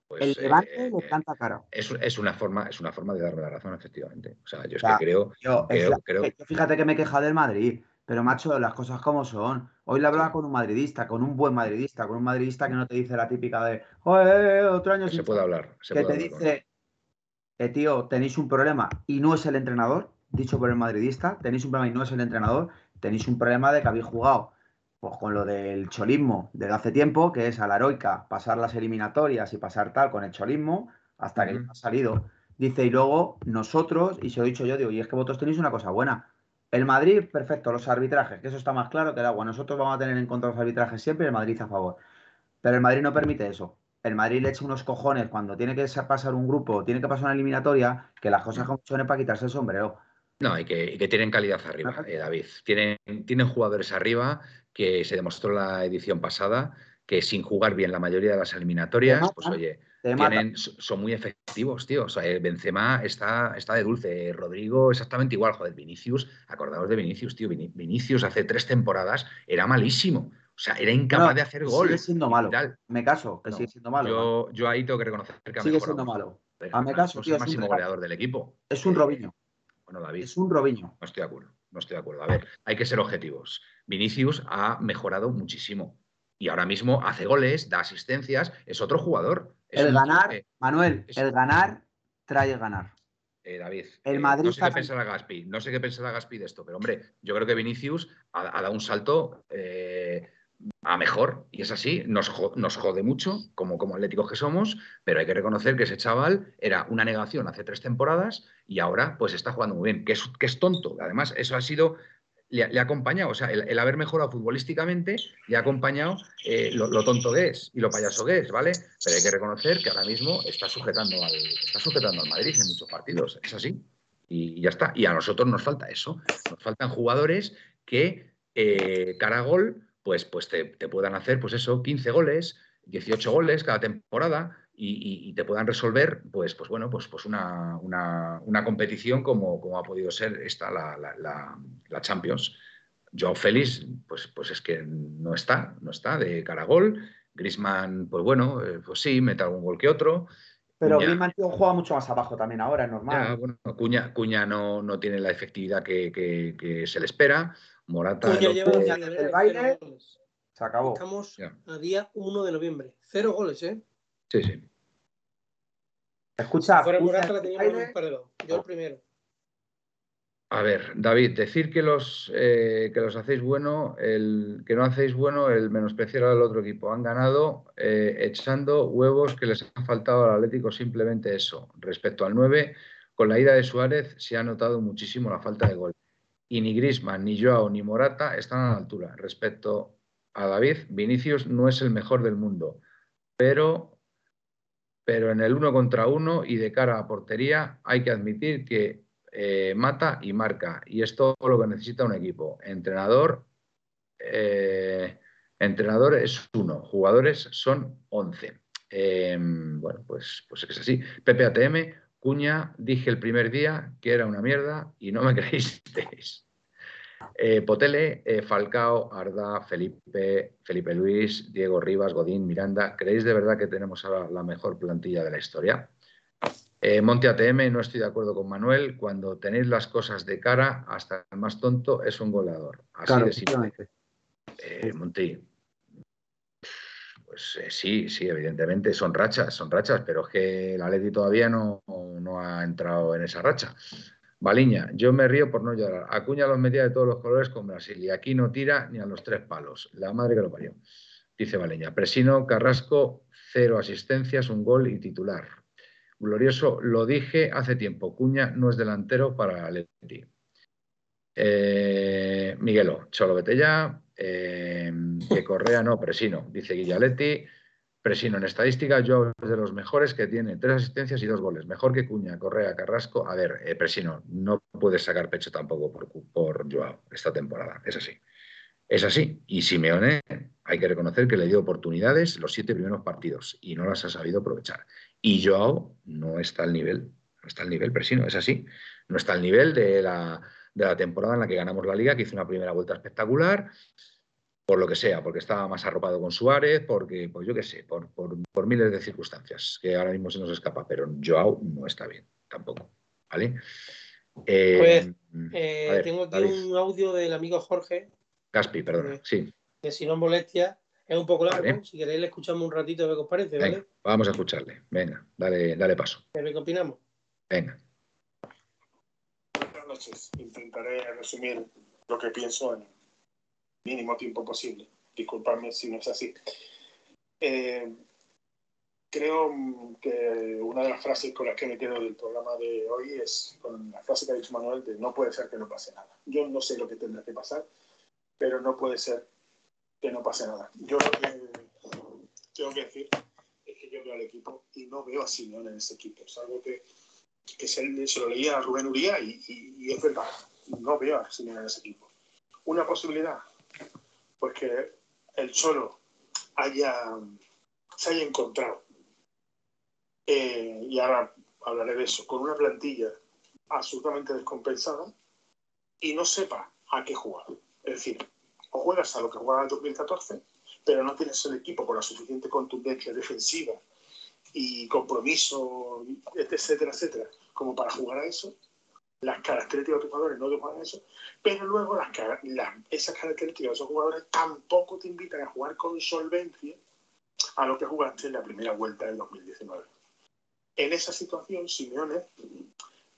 B: Pues,
D: el Levante
B: eh,
D: le canta cara.
B: es, es una forma, es una forma de darme la razón, efectivamente. O sea, yo es
D: O sea,
B: que creo,
D: Yo,
B: creo,
D: la-
B: creo-
D: yo fíjate que me he quejado del Madrid, pero macho, las cosas como son. Hoy le hablaba con un madridista, con un buen madridista, con un madridista que no te dice la típica de, "Oye, otro año
B: que se puede hablar. se
D: que
B: puede
D: te
B: hablar
D: dice, eh, tío, tenéis un problema y no es el entrenador, dicho por el madridista, tenéis un problema y no es el entrenador, tenéis un problema de que habéis jugado pues, con lo del cholismo desde hace tiempo, que es a la heroica pasar las eliminatorias y pasar tal con el cholismo, hasta que
B: Ujú.
D: ha salido. Dice, y luego nosotros, y se lo he dicho yo, digo, y es que vosotros tenéis una cosa buena. El Madrid, perfecto, los arbitrajes, que eso está más claro que el agua. Nosotros vamos a tener en contra los arbitrajes siempre y el Madrid a favor. Pero el Madrid no permite eso. El Madrid le echa unos cojones cuando tiene que sa- pasar un grupo, tiene que pasar una eliminatoria, que las cosas como son es para quitarse el sombrero.
B: No, y que, y que tienen calidad arriba, eh, David. Tienen, tienen jugadores arriba que se demostró la edición pasada que sin jugar bien la mayoría de las eliminatorias, pues oye. Tienen, son muy efectivos, tío. O sea, el Benzema está, está de dulce. Rodrigo exactamente igual. Joder, Vinicius, acordaos de Vinicius, tío. Vini- Vinicius hace tres temporadas era malísimo. O sea, era incapaz
D: No,
B: de hacer gol.
D: Sigue siendo malo. Me caso, que
B: No,
D: sigue siendo malo.
B: Yo, yo ahí tengo que reconocer que ha
D: sigue
B: mejorado
D: siendo malo. Hazme
B: además,
D: caso,
B: es
D: tío,
B: el
D: es un
B: máximo goleador del equipo.
D: Es un
B: Eh,
D: Robinho.
B: Bueno, David.
D: Es un Robinho.
B: No estoy de acuerdo, no estoy de acuerdo. A ver, hay que ser objetivos. Vinicius ha mejorado muchísimo Y ahora mismo hace goles, da asistencias, es otro jugador.
D: El ganar,
B: eh,
D: Manuel, el ganar trae el ganar.
B: eh, David,
D: El
B: eh,
D: Madrid
B: no sé qué pensará Gaspi, no sé qué pensará Gaspi de esto, pero hombre, yo creo que Vinicius ha, ha dado un salto eh, a mejor, y es así, nos, jo- nos jode mucho, como, como atléticos que somos, pero hay que reconocer que ese chaval era una negación hace tres temporadas y ahora pues está jugando muy bien, que es, que es tonto, además eso ha sido, le, ha- acompañado, o sea, el, haber mejorado futbolísticamente le ha acompañado eh, lo, tonto que es y lo payaso que es, ¿vale? Pero hay que reconocer que ahora mismo está sujetando al, está sujetando al Madrid en muchos partidos, es así. Y ya está. Y a nosotros nos falta eso. Nos faltan jugadores que eh, cara a gol, pues, pues te puedan hacer, pues eso, 15 goles, 18 goles cada temporada y, y- y te puedan resolver, pues, pues bueno, pues, pues una, una- una competición como, como ha podido ser esta, la, la- la- la Champions. Joao Félix, pues, pues es que no está, no está de cara a gol. Griezmann, pues bueno, eh, pues sí, mete algún gol que otro.
D: Pero
B: Cuña-
D: Griezmann tío, juega mucho más abajo también ahora, es normal.
B: ya, bueno, Cuña, Cuña no, no tiene la efectividad que, que- que se le espera. Morata.
C: Cuña
B: el
C: lleva ya
D: el baile. Se acabó.
C: Estamos
B: Ya.
C: a día 1 de noviembre. Cero goles, ¿eh?
B: Sí, sí.
D: Escucha,
C: Fuera
D: Cuña
C: Morata la
D: en el
C: teníamos en
D: baile,
C: un paredón. Yo el primero.
B: A ver, David, decir que los, eh, que los hacéis bueno, el, que no hacéis bueno, el menospreciar al otro equipo. Han ganado eh, echando huevos que les ha faltado al Atlético, simplemente eso. Respecto al 9, con la ida de Suárez se ha notado muchísimo la falta de gol. Y ni Grisman, ni Joao, ni Morata están a la altura. Respecto a David, Vinicius no es el mejor del mundo, pero, pero en el uno contra uno y de cara a portería hay que admitir que eh, mata y marca. Y es todo lo que necesita un equipo. Entrenador, eh, entrenador es uno, jugadores son 11. Eh, bueno, pues, pues es así. PPATM, Cuña, dije el primer día que era una mierda y no me creísteis. Eh, Potele, eh, Falcao, Arda, Felipe, Felipe Luis, Diego Rivas, Godín, Miranda. ¿Creéis de verdad que tenemos ahora la mejor plantilla de la historia? Eh, Monte ATM, no estoy de acuerdo con Manuel. Cuando tenéis las cosas de cara, hasta el más tonto es un goleador. Así
D: Claro,
B: de simple. Eh, Monti, pues eh, sí, sí, evidentemente son rachas, son rachas, pero es que el Atleti todavía no, no ha entrado en esa racha. Baliña, yo me río por no llorar. Acuña los metía de todos los colores con Brasil y aquí no tira ni a los tres palos. La madre que lo parió. Dice Baleña. Presino, Carrasco, cero asistencias, un gol y titular. Glorioso, lo dije hace tiempo. Cuña no es delantero para Atleti. Eh, Miguelo, Cholo, vete ya. Eh, que Correa no, Presino, dice Guillaletti. Presino en estadística, yo es de los mejores que tiene tres asistencias y dos goles. Mejor que Cuña, Correa, Carrasco. A ver, eh, Presino, no puedes sacar pecho tampoco por, por Joao esta temporada. Es así. Es así. Y Simeone, hay que reconocer que le dio oportunidades los siete primeros partidos y no las ha sabido aprovechar. Y Joao no está al nivel, no está al nivel Presino, es así. No está al nivel de la, de la temporada en la que ganamos la liga, que hizo una primera vuelta espectacular, por lo que sea, porque estaba más arropado con Suárez, porque, pues yo qué sé, por, por, por miles de circunstancias que ahora mismo se nos escapa, pero Joao no está bien tampoco. ¿Vale? Eh,
C: Pues, Eh,
B: a ver,
C: tengo aquí
B: David.
C: un audio del amigo Jorge,
B: Gaspi, perdona, sí.
C: de Si no molestia. Es un poco largo.
B: Vale.
C: Si queréis, le escuchamos un ratito a ver qué os parece,
B: Venga,
C: ¿vale?
B: vamos a escucharle. Venga, dale, dale paso.
C: A ver qué opinamos.
B: Venga.
F: Buenas noches. Intentaré resumir lo que pienso en mínimo tiempo posible. Disculpadme si no es así. Eh, creo que una de las frases con las que me quedo del programa de hoy es con la frase que ha dicho Manuel de no puede ser que no pase nada. Yo no sé lo que tendrá que pasar, pero no puede ser que no pase nada. Yo lo que tengo que decir es que yo veo al equipo y no veo a Simeone en ese equipo. Es algo que, que se, lo leía a Rubén Uría y, es verdad. No veo a en ese equipo. Una posibilidad, pues que el Cholo haya, se haya encontrado, eh, y ahora hablaré de eso, con una plantilla absolutamente descompensada y no sepa a qué jugar. Es decir, o juegas a lo que jugaba en el 2014, pero no tienes el equipo con la suficiente contundencia defensiva y compromiso, etcétera, etcétera, como para jugar a eso, las características de otros jugadores no te juegan eso, pero luego las, las, esas características de esos jugadores tampoco te invitan a jugar con solvencia a lo que jugaste en la primera vuelta del 2019. En esa situación, Simeone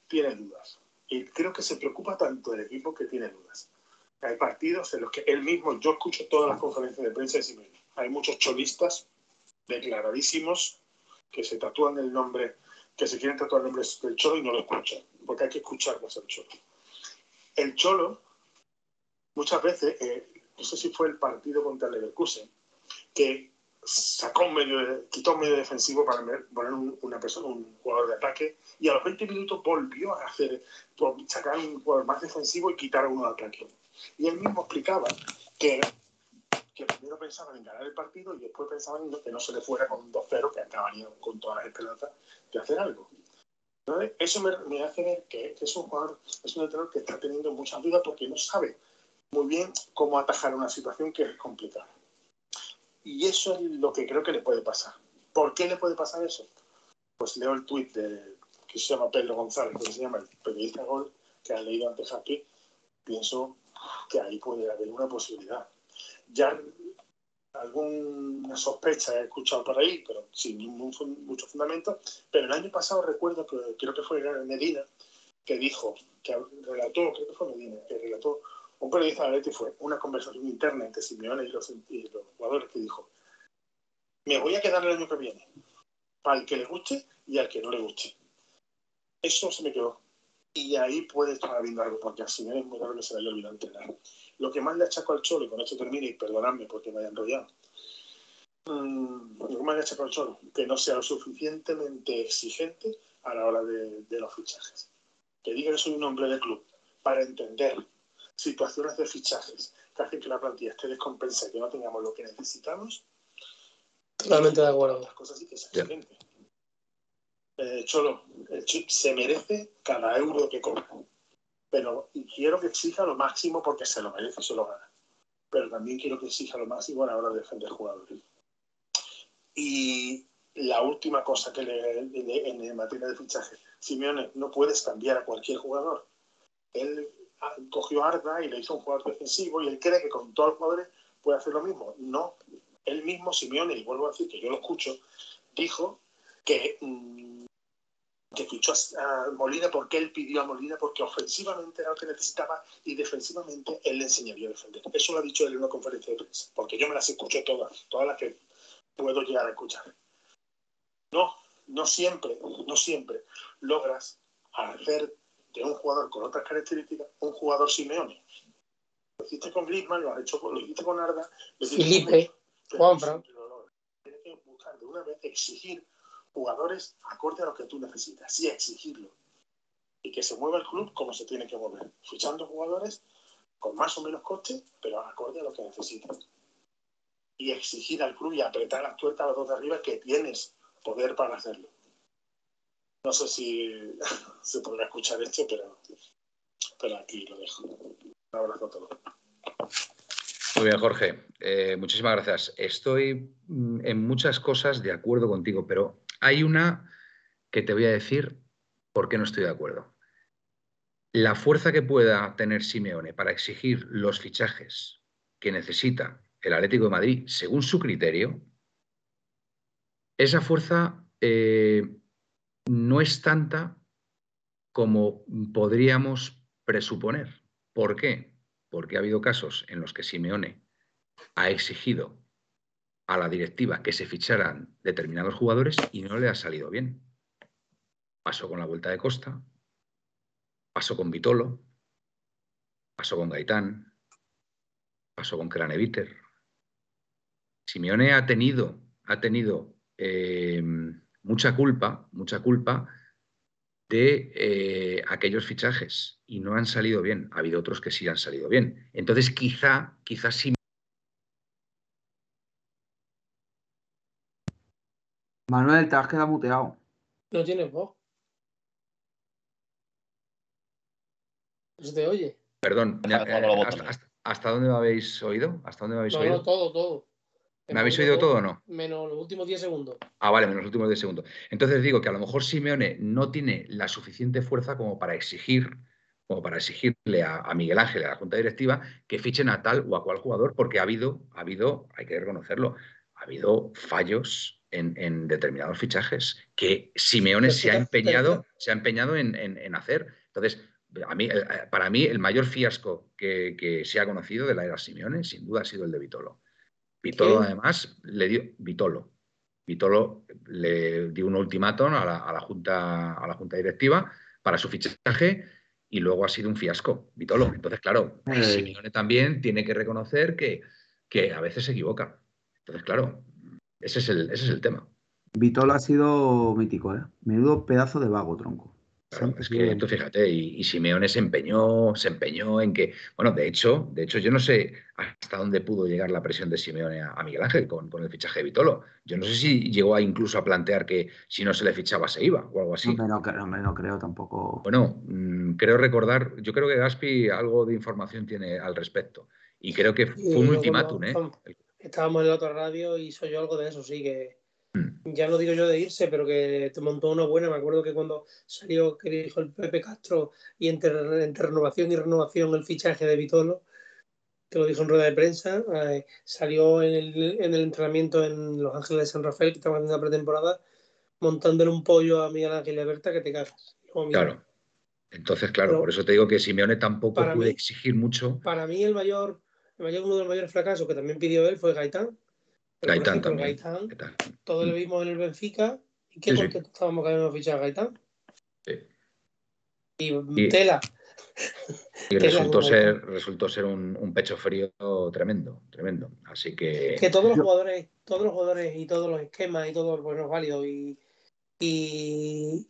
F: tiene dudas. Y creo que se preocupa tanto el equipo que tiene dudas. Hay partidos en los que él mismo, yo escucho todas las conferencias de prensa de Simeone. Hay muchos cholistas declaradísimos que se tatúan el nombre, que se quieren tatuar el nombre del Cholo y no lo escuchan, porque hay que escuchar más al Cholo. El Cholo, muchas veces, eh, no sé si fue el partido contra el Leverkusen, que sacó un medio, quitó un medio defensivo para poner una persona, un jugador de ataque, y a los 20 minutos volvió a hacer, sacar un jugador más defensivo y quitar a uno de ataque. Y él mismo explicaba que, que primero pensaban en ganar el partido y después pensaban que no se le fuera con un 2-0, que acabaría con todas las esperanzas de hacer algo. Entonces, eso me, hace ver que, es un jugador, es un entrenador que está teniendo muchas dudas porque no sabe muy bien cómo atajar una situación que es complicada. Y eso es lo que creo que le puede pasar. ¿Por qué le puede pasar eso? Pues leo el tuit de, que se llama Pedro González, que se llama el periodista Gol, que ha leído antes aquí. Pienso que ahí puede haber una posibilidad. Ya alguna sospecha he escuchado por ahí, pero sin mucho fundamento. Pero el año pasado recuerdo que creo que fue Medina que dijo, que relató, creo que fue Medina, que relató un periodista de Leti fue una conversación interna entre Simeone y los, jugadores que dijo, me voy a quedar el año que viene, para el que le guste y al que no le guste. Eso se me quedó. Y ahí puede estar habiendo algo, porque a Simeone es muy raro que se le haya olvidado entrenar. Lo que más le achaco al Cholo, y con esto termino, y perdonadme porque me haya enrollado, mm, lo que más le achaco al Cholo, que no sea lo suficientemente exigente a la hora de, de los fichajes. Que diga que soy un hombre de club, para entender situaciones de fichajes que hacen que la plantilla esté descompensa y que no tengamos lo que necesitamos.
C: Totalmente de acuerdo.
F: Las cosas sí que es excelente. Eh, Cholo, el chip se merece cada euro que cobra. Pero y quiero que exija lo máximo porque se lo merece, se lo gana. Pero también quiero que exija lo máximo a la hora de defender jugadores. Y la última cosa que le, en, materia de fichaje, Simeone, no puedes cambiar a cualquier jugador. Él cogió a Arda y le hizo un jugador defensivo y él cree que con todos los jugadores puede hacer lo mismo. No, él mismo, Simeone, y vuelvo a decir que yo lo escucho, dijo que, mm, que fichó a, Molina porque él pidió a Molina porque ofensivamente era lo que necesitaba y defensivamente él le enseñaría a defender. Eso lo ha dicho él en una conferencia de prensa, porque yo me las escucho todas, todas las que puedo llegar a escuchar. No, no siempre, no siempre logras hacer de un jugador con otras características, un jugador Simeone. Lo hiciste con Griezmann, lo has hecho con, lo hiciste con Arda, lo hiciste
C: Felipe,
F: Juanfran. Tienes que buscar de una vez exigir jugadores acorde a lo que tú necesitas, sí exigirlo. Y que se mueva el club como se tiene que mover, fichando jugadores con más o menos coste, pero acorde a lo que necesitas. Y exigir al club y apretar las tuercas a los dos de arriba que tienes poder para hacerlo. No sé si se podrá escuchar esto, pero, pero aquí lo dejo. Un abrazo a todos.
B: Muy bien, Jorge. Eh, muchísimas gracias. Estoy mm, en muchas cosas de acuerdo contigo, pero hay una que te voy a decir por qué no estoy de acuerdo. La fuerza que pueda tener Simeone para exigir los fichajes que necesita el Atlético de Madrid según su criterio, esa fuerza eh, no es tanta como podríamos presuponer. ¿Por qué? Porque ha habido casos en los que Simeone ha exigido a la directiva que se ficharan determinados jugadores y no le ha salido bien. Pasó con la vuelta de Costa, pasó con Vitolo, pasó con Gaitán, pasó con Craneviter. Simeone ha tenido, ha tenido eh, mucha culpa, mucha culpa de eh, aquellos fichajes y no han salido bien. Ha habido otros que sí han salido bien. Entonces, quizá, quizás sí.
D: Manuel, te has quedado muteado.
C: No tienes voz. ¿Se te oye?
B: Perdón, eh, hasta, dónde me habéis oído? ¿Hasta dónde me habéis oído?
C: No, todo, todo.
B: ¿Me habéis oído todo o no?
C: Menos los últimos 10 segundos.
B: Ah, vale, menos los últimos 10 segundos. Entonces digo que a lo mejor Simeone no tiene la suficiente fuerza como para exigir como para exigirle a, Miguel Ángel, a la Junta Directiva, que fichen a tal o a cual jugador, porque ha habido, ha habido, hay que reconocerlo, ha habido fallos en, determinados fichajes que Simeone se ha empeñado, se ha empeñado en, hacer. Entonces, a mí, para mí, el mayor fiasco que, se ha conocido de la era Simeone, sin duda, ha sido el de Vitolo. Vitolo, además, le dio. Vitolo. Vitolo le dio un ultimátum a la, junta, a la Junta Directiva para su fichaje y luego ha sido un fiasco, Vitolo. Entonces, claro, Simeone también tiene que reconocer que, que a veces se equivoca. Entonces, claro, ese es el, ese es el tema.
D: Vitolo ha sido mítico, ¿eh? Menudo pedazo de vago, tronco.
B: es que tú fíjate, y, Simeone se empeñó, se empeñó en que, bueno, de hecho, de hecho, yo no sé hasta dónde pudo llegar la presión de Simeone a, Miguel Ángel con, el fichaje de Vitolo. Yo no sé si llegó a incluso a plantear que si no se le fichaba se iba o algo así.
D: No, no, no creo tampoco.
B: Bueno, mm, creo recordar, yo creo que Gaspi algo de información tiene al respecto. Y creo que fue un ultimátum, ¿eh?
C: Estábamos en la otra radio y soy yo algo de eso, sí, que
B: hmm.
C: ya no digo yo de irse, pero que te montó una buena. Me acuerdo que cuando salió, que dijo el Pepe Castro, y entre, renovación y renovación el fichaje de Vitolo, que lo dijo en rueda de prensa, eh, salió en el, en el, entrenamiento en Los Ángeles de San Rafael, que estaban haciendo la pretemporada, montándole un pollo a Miguel Ángel y Berta que te cagas.
B: Claro. Entonces, claro, por eso te digo que Simeone tampoco puede exigir mucho.
C: Para mí el mayor uno de los mayores fracasos que también pidió él fue Gaitán.
B: Gaitán también.
C: Gaitán, Todos lo vimos en el Benfica. ¿Y qué sí, estábamos que habíamos fichado a Gaitán?
B: Sí.
C: Y, Tela.
B: Y resultó ser, resultó ser un, pecho frío tremendo, tremendo. Así que.
C: Que todos los jugadores, todos los jugadores y todos los esquemas y todo bueno, es válido. Y, y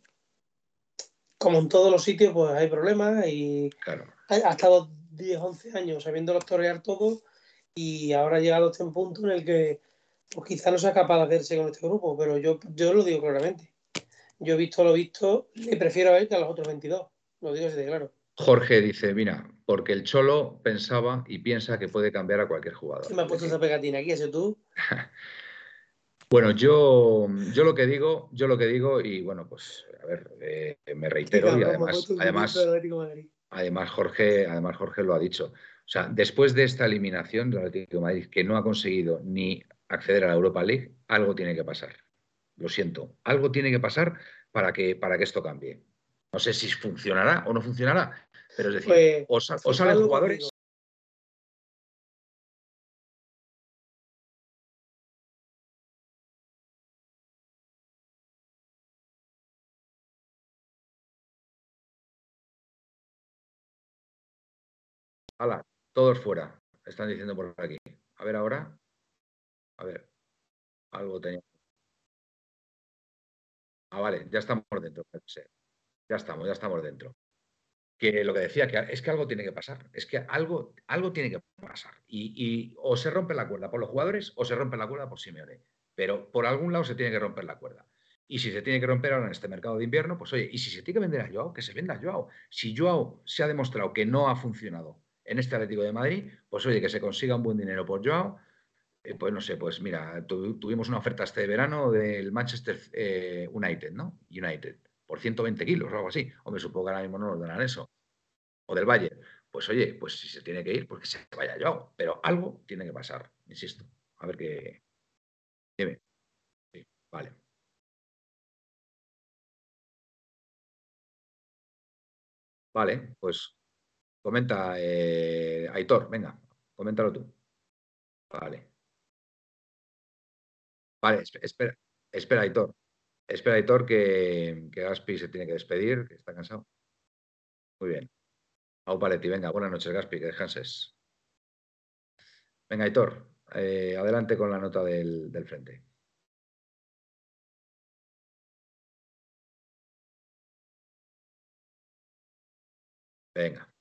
C: como en todos los sitios, pues hay problemas y
B: claro.
C: ha estado 10, 11 años sabiéndolo torear todo y ahora ha llegado este punto en el que pues quizá no sea capaz de hacerse con este grupo, pero yo, yo lo digo claramente. Yo he visto lo visto, le prefiero a él que a los otros 22. Lo digo así de claro.
B: Jorge dice, mira, porque el Cholo pensaba y piensa que puede cambiar a cualquier jugador.
C: ¿Quién me ha puesto esa pegatina aquí? ¿Ese tú?
B: bueno, yo, yo lo que digo, yo lo que digo, y bueno, pues a ver, eh, me reitero y además, además, Además, Jorge, además, Jorge lo ha dicho. O sea, después de esta eliminación del Atlético de Madrid, que no ha conseguido ni acceder a la Europa League, algo tiene que pasar. Lo siento, algo tiene que pasar para que, para que esto cambie. No sé si funcionará o no funcionará, pero es decir, pues, o, salen jugadores. Hala, todos fuera. Están diciendo por aquí. A ver ahora. A ver. Algo tenía. Ah, vale, ya estamos dentro. Ya estamos, ya estamos dentro. Que lo que decía, que es que algo tiene que pasar. Es que algo, algo tiene que pasar. Y, o se rompe la cuerda por los jugadores o se rompe la cuerda por Simeone. Pero por algún lado se tiene que romper la cuerda. Y si se tiene que romper ahora en este mercado de invierno, pues oye, y si se tiene que vender a Joao, que se venda a Joao. Si Joao se ha demostrado que no ha funcionado en este Atlético de Madrid, pues oye, que se consiga un buen dinero por Joao. Eh, pues no sé, pues mira, tuvimos una oferta este verano del Manchester eh, United, ¿no? United, por 120 kilos o algo así. Hombre, supongo que ahora mismo no nos darán eso. O del Valle. Pues oye, pues si se tiene que ir, pues que se vaya Joao. Pero algo tiene que pasar, insisto. A ver qué. Dime. Sí, vale. Vale, pues Comenta, eh, Aitor, venga, coméntalo tú. Vale. Vale, espera, espera, Aitor. Espera, Aitor, que, Gaspi se tiene que despedir, que está cansado. Muy bien. Au Paletti, venga, buenas noches, Gaspi, que descanses. Venga, Aitor, eh, adelante con la nota del frente. Venga.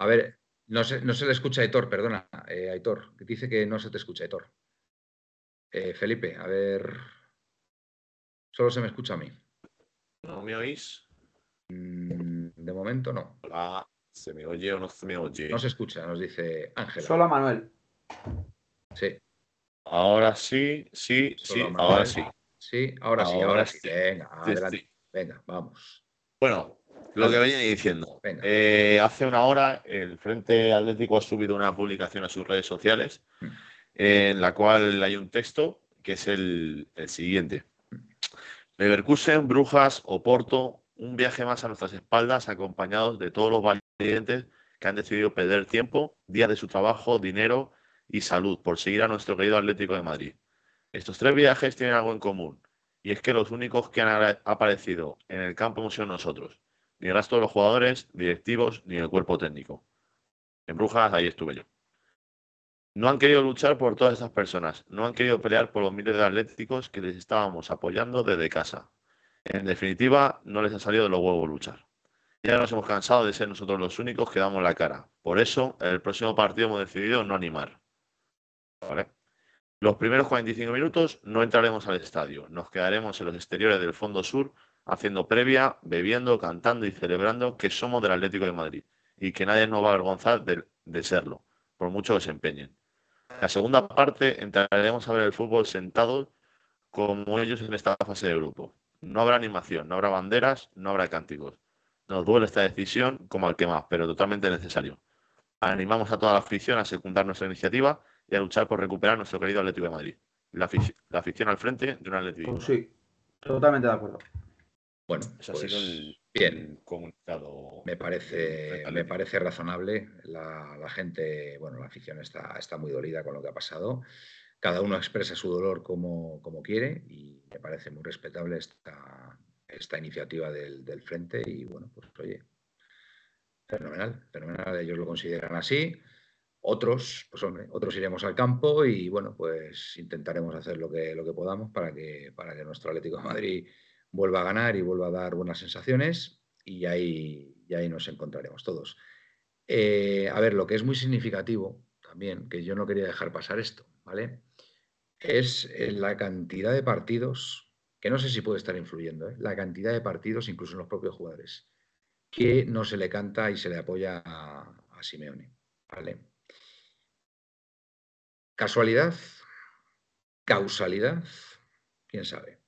B: A ver, no se, no se le escucha a Aitor, perdona, eh, Aitor, que dice que no se te escucha, Aitor. Eh, Felipe, a ver. Solo se me escucha a mí.
E: ¿No me oís?
B: Mm, de momento no.
E: Hola. ¿Se me oye o no se me oye?
B: No se escucha, nos dice Ángela.
D: Solo a Manuel.
B: Sí,
E: Ahora sí, sí,
B: Solo
E: sí,
B: a Manuel.
E: ahora sí.
B: sí, ahora sí,
E: Ahora
B: ahora sí.
E: sí.
B: Venga,
E: Sí,
B: adelante.
E: sí.
B: Venga, vamos.
E: Bueno, lo que venía diciendo. Eh, hace una hora el Frente Atlético ha subido una publicación a sus redes sociales
B: Mm.
E: en la cual hay un texto que es el, el siguiente. Leverkusen, Brujas, Oporto, un viaje más a nuestras espaldas acompañados de todos los valientes que han decidido perder tiempo, días de su trabajo, dinero y salud por seguir a nuestro querido Atlético de Madrid. Estos tres viajes tienen algo en común y es que los únicos que han aparecido en el campo hemos sido nosotros, ni el resto de los jugadores, directivos, ni el cuerpo técnico. En Brujas ahí estuve yo. No han querido luchar por todas esas personas, no han querido pelear por los miles de atléticos que les estábamos apoyando desde casa. En definitiva, no les ha salido de los huevos luchar. Ya nos hemos cansado de ser nosotros los únicos que damos la cara. Por eso, en el próximo partido hemos decidido no animar. Los primeros 45 minutos no entraremos al estadio. Nos quedaremos en los exteriores del fondo sur haciendo previa, bebiendo, cantando y celebrando que somos del Atlético de Madrid y que nadie nos va a avergonzar de, serlo, por mucho que se empeñen. En la segunda parte entraremos a ver el fútbol sentados como ellos en esta fase de grupo. No habrá animación, no habrá banderas, no habrá cánticos. Nos duele esta decisión como al que más, pero totalmente necesario. Animamos a toda la afición a secundar nuestra iniciativa y a luchar por recuperar nuestro querido Atlético de Madrid. La afición al frente de un Atlético.
D: Pues sí, totalmente de acuerdo.
B: Bueno,
E: ha
B: pues,
E: sido el,
B: bien.
E: el comunicado.
B: Me parece, me parece razonable. La, la gente, bueno, la afición está, está muy dolida con lo que ha pasado. Cada uno expresa su dolor como, como quiere y me parece muy respetable esta, esta iniciativa del, del frente. Y bueno, pues oye, fenomenal, fenomenal. Ellos lo consideran así. Otros, pues hombre, otros iremos al campo y bueno, pues intentaremos hacer lo que, lo que podamos para que, para que nuestro Atlético de Madrid vuelva a ganar y vuelva a dar buenas sensaciones y ahí, y ahí nos encontraremos todos. Eh, a ver, lo que es muy significativo también, que yo no quería dejar pasar esto, ¿vale? Es eh, la cantidad de partidos, que no sé si puede estar influyendo, ¿eh? la cantidad de partidos, incluso en los propios jugadores, que no se le canta y se le apoya a, a Simeone, ¿vale? ¿Casualidad? ¿Causalidad? ¿Quién sabe?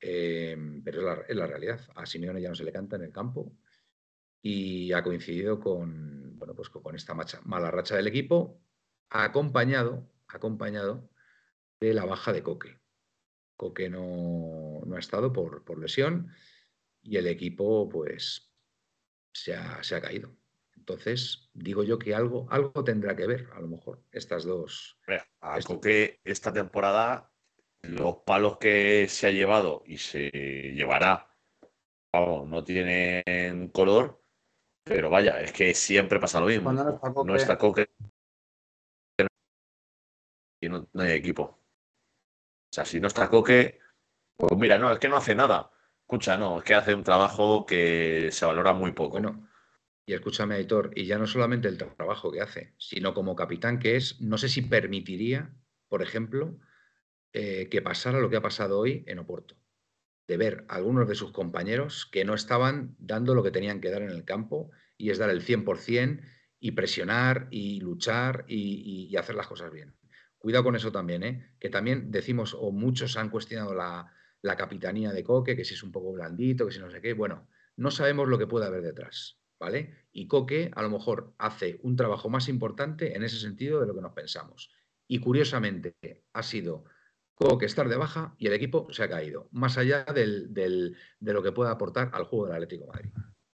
B: Eh, pero es la, es la realidad. A Simeone ya no se le canta en el campo y ha coincidido con, bueno, pues con esta macha- mala racha del equipo, acompañado, acompañado de la baja de Coque. Coque no, no ha estado por, por lesión y el equipo pues se ha, se ha caído. Entonces, digo yo que algo, algo tendrá que ver, a lo mejor, estas dos.
E: A Coque esta temporada, los palos que se ha llevado y se llevará, vamos, no tienen color, pero vaya, es que siempre pasa lo mismo.
D: No está Coque-
E: No está Coque y no, no hay equipo. O sea, si no está Coque, pues mira, no, es que no hace nada. Escucha, no, es que hace un trabajo que se valora muy poco.
B: Bueno, y escúchame, Aitor, y ya no solamente el tra- trabajo que hace, sino como capitán que es, no sé si permitiría, por ejemplo, eh, que pasara lo que ha pasado hoy en Oporto, de ver a algunos de sus compañeros que no estaban dando lo que tenían que dar en el campo, y es dar el 100% y presionar y luchar y, hacer las cosas bien. Cuidado con eso también, ¿eh? que también decimos, o muchos han cuestionado la, la capitanía de Coque, que si es un poco blandito, que si no sé qué. Bueno, no sabemos lo que puede haber detrás, ¿vale? Y Coque a lo mejor hace un trabajo más importante en ese sentido de lo que nos pensamos. Y curiosamente ha sido Coque estar de baja y el equipo se ha caído, más allá del- del- de lo que pueda aportar al juego del Atlético de Madrid.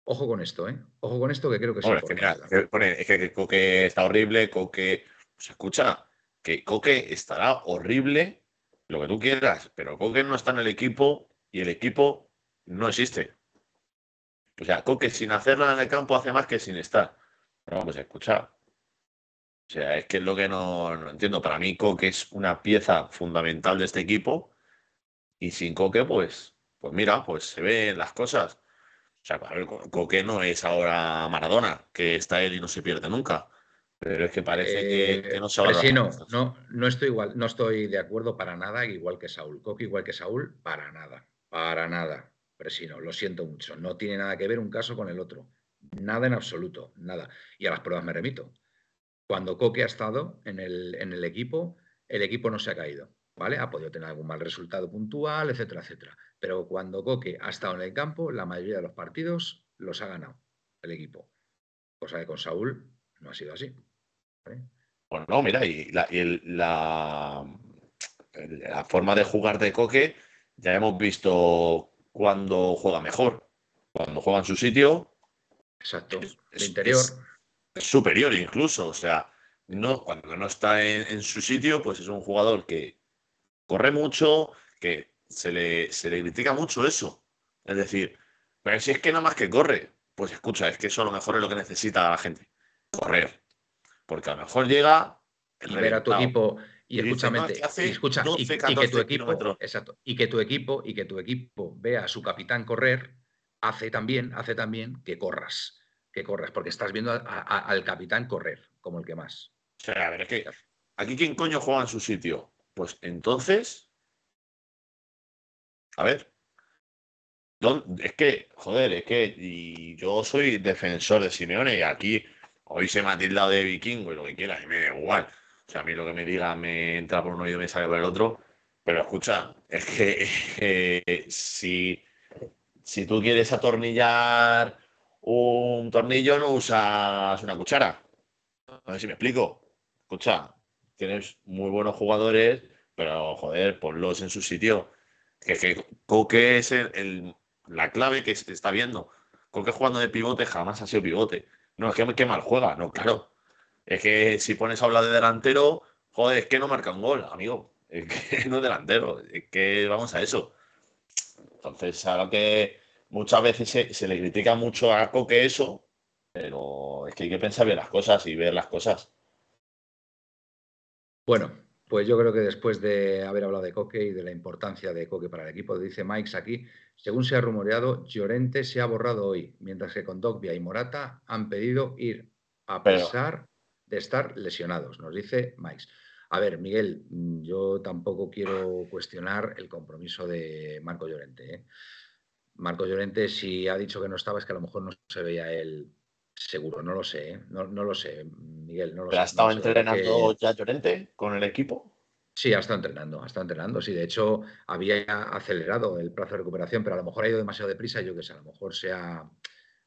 B: Ojo con esto, ¿eh? Ojo con esto que creo que es
E: Hombre, es que mira, es Coque está horrible, Coque. Se escucha que Coque estará horrible, lo que tú quieras, pero Coque no está en el equipo y el equipo no existe. O sea, Coque sin hacerla en el campo hace más que sin estar. Pero vamos a escuchar. O sea, es que es lo que no, no entiendo. Para mí, Coque es una pieza fundamental de este equipo. Y sin Coque, pues, pues mira, pues se ven las cosas. O sea, a ver, Coque no es ahora Maradona, que está él y no se pierde nunca. Pero es que parece que,
B: Eh,
E: que no se
B: Presino,
E: las cosas.
B: no, no estoy igual, no estoy de acuerdo para nada, igual que Saúl. Coque igual que Saúl, para nada, para nada. Presino, lo siento mucho. No tiene nada que ver un caso con el otro. Nada en absoluto, nada. Y a las pruebas me remito. Cuando Coque ha estado en el, en el equipo, el equipo no se ha caído, ¿vale? Ha podido tener algún mal resultado puntual, etcétera, etcétera. Pero cuando Coque ha estado en el campo, la mayoría de los partidos los ha ganado el equipo. Cosa que con Saúl no ha sido así. ¿vale?
E: Pues no, mira, y la, y el- la, la forma de jugar de Coque ya hemos visto cuando juega mejor. Cuando juega en su sitio,
B: Exacto.
E: Es- es-
B: interior.
E: es superior incluso. O sea, no, cuando no está en, en su sitio, pues es un jugador que corre mucho, que se le, se le critica mucho eso. Es decir, pero si es que nada más que corre, pues escucha, es que eso a lo mejor es lo que necesita la gente, correr. Porque a lo mejor llega
B: y ver a tu equipo y, escúchame, y escucha, y-
E: 12,
B: y, que
E: 14
B: tu equipo,
E: kilómetros.
B: exacto, y que tu equipo y que tu equipo vea a su capitán correr, hace también, hace también que corras, que corras, porque estás viendo a- a- al capitán correr como el que más.
E: O sea, a ver, es que aquí quién coño juega en su sitio. Pues entonces, a ver, ¿dón- es que, joder, es que y yo soy defensor de Simeone y aquí hoy se me ha tildado de vikingo y lo que quieras y me da igual. O sea, a mí lo que me diga me entra por un oído y me sale por el otro. Pero escucha, es que eh, si, si tú quieres atornillar un tornillo no usas una cuchara. A ver si me explico. Escucha, tienes muy buenos jugadores, pero joder, ponlos en su sitio. Que, que Coque es el- la clave que se está viendo. Coque jugando de pivote jamás ha sido pivote. No, es que, que mal juega, no, claro. Es que si pones a hablar de delantero, joder, es que no marca un gol, amigo. Es que no es delantero, es que vamos a eso. Entonces, ahora que muchas veces se, se le critica mucho a Coque eso, pero es que hay que pensar bien las cosas y ver las cosas.
B: Bueno, pues yo creo que después de haber hablado de Coque y de la importancia de Coque para el equipo, dice Mikes aquí, según se ha rumoreado, Llorente se ha borrado hoy, mientras que con Dogbia y Morata han pedido ir a
E: Pero-
B: pesar de estar lesionados, nos dice Mikes. A ver, Miguel, yo tampoco quiero cuestionar el compromiso de Marco Llorente. ¿eh? Marco Llorente, si ha dicho que no estaba, es que a lo mejor no se veía él seguro, no lo sé, ¿eh? no, no lo sé, Miguel, no lo sé.
E: ¿Ha estado
B: no
E: entrenando ya Llorente con el equipo?
B: Sí, ha estado entrenando, ha estado entrenando. Sí, de hecho, había acelerado el plazo de recuperación, pero a lo mejor ha ido demasiado deprisa yo qué sé, a lo mejor se ha,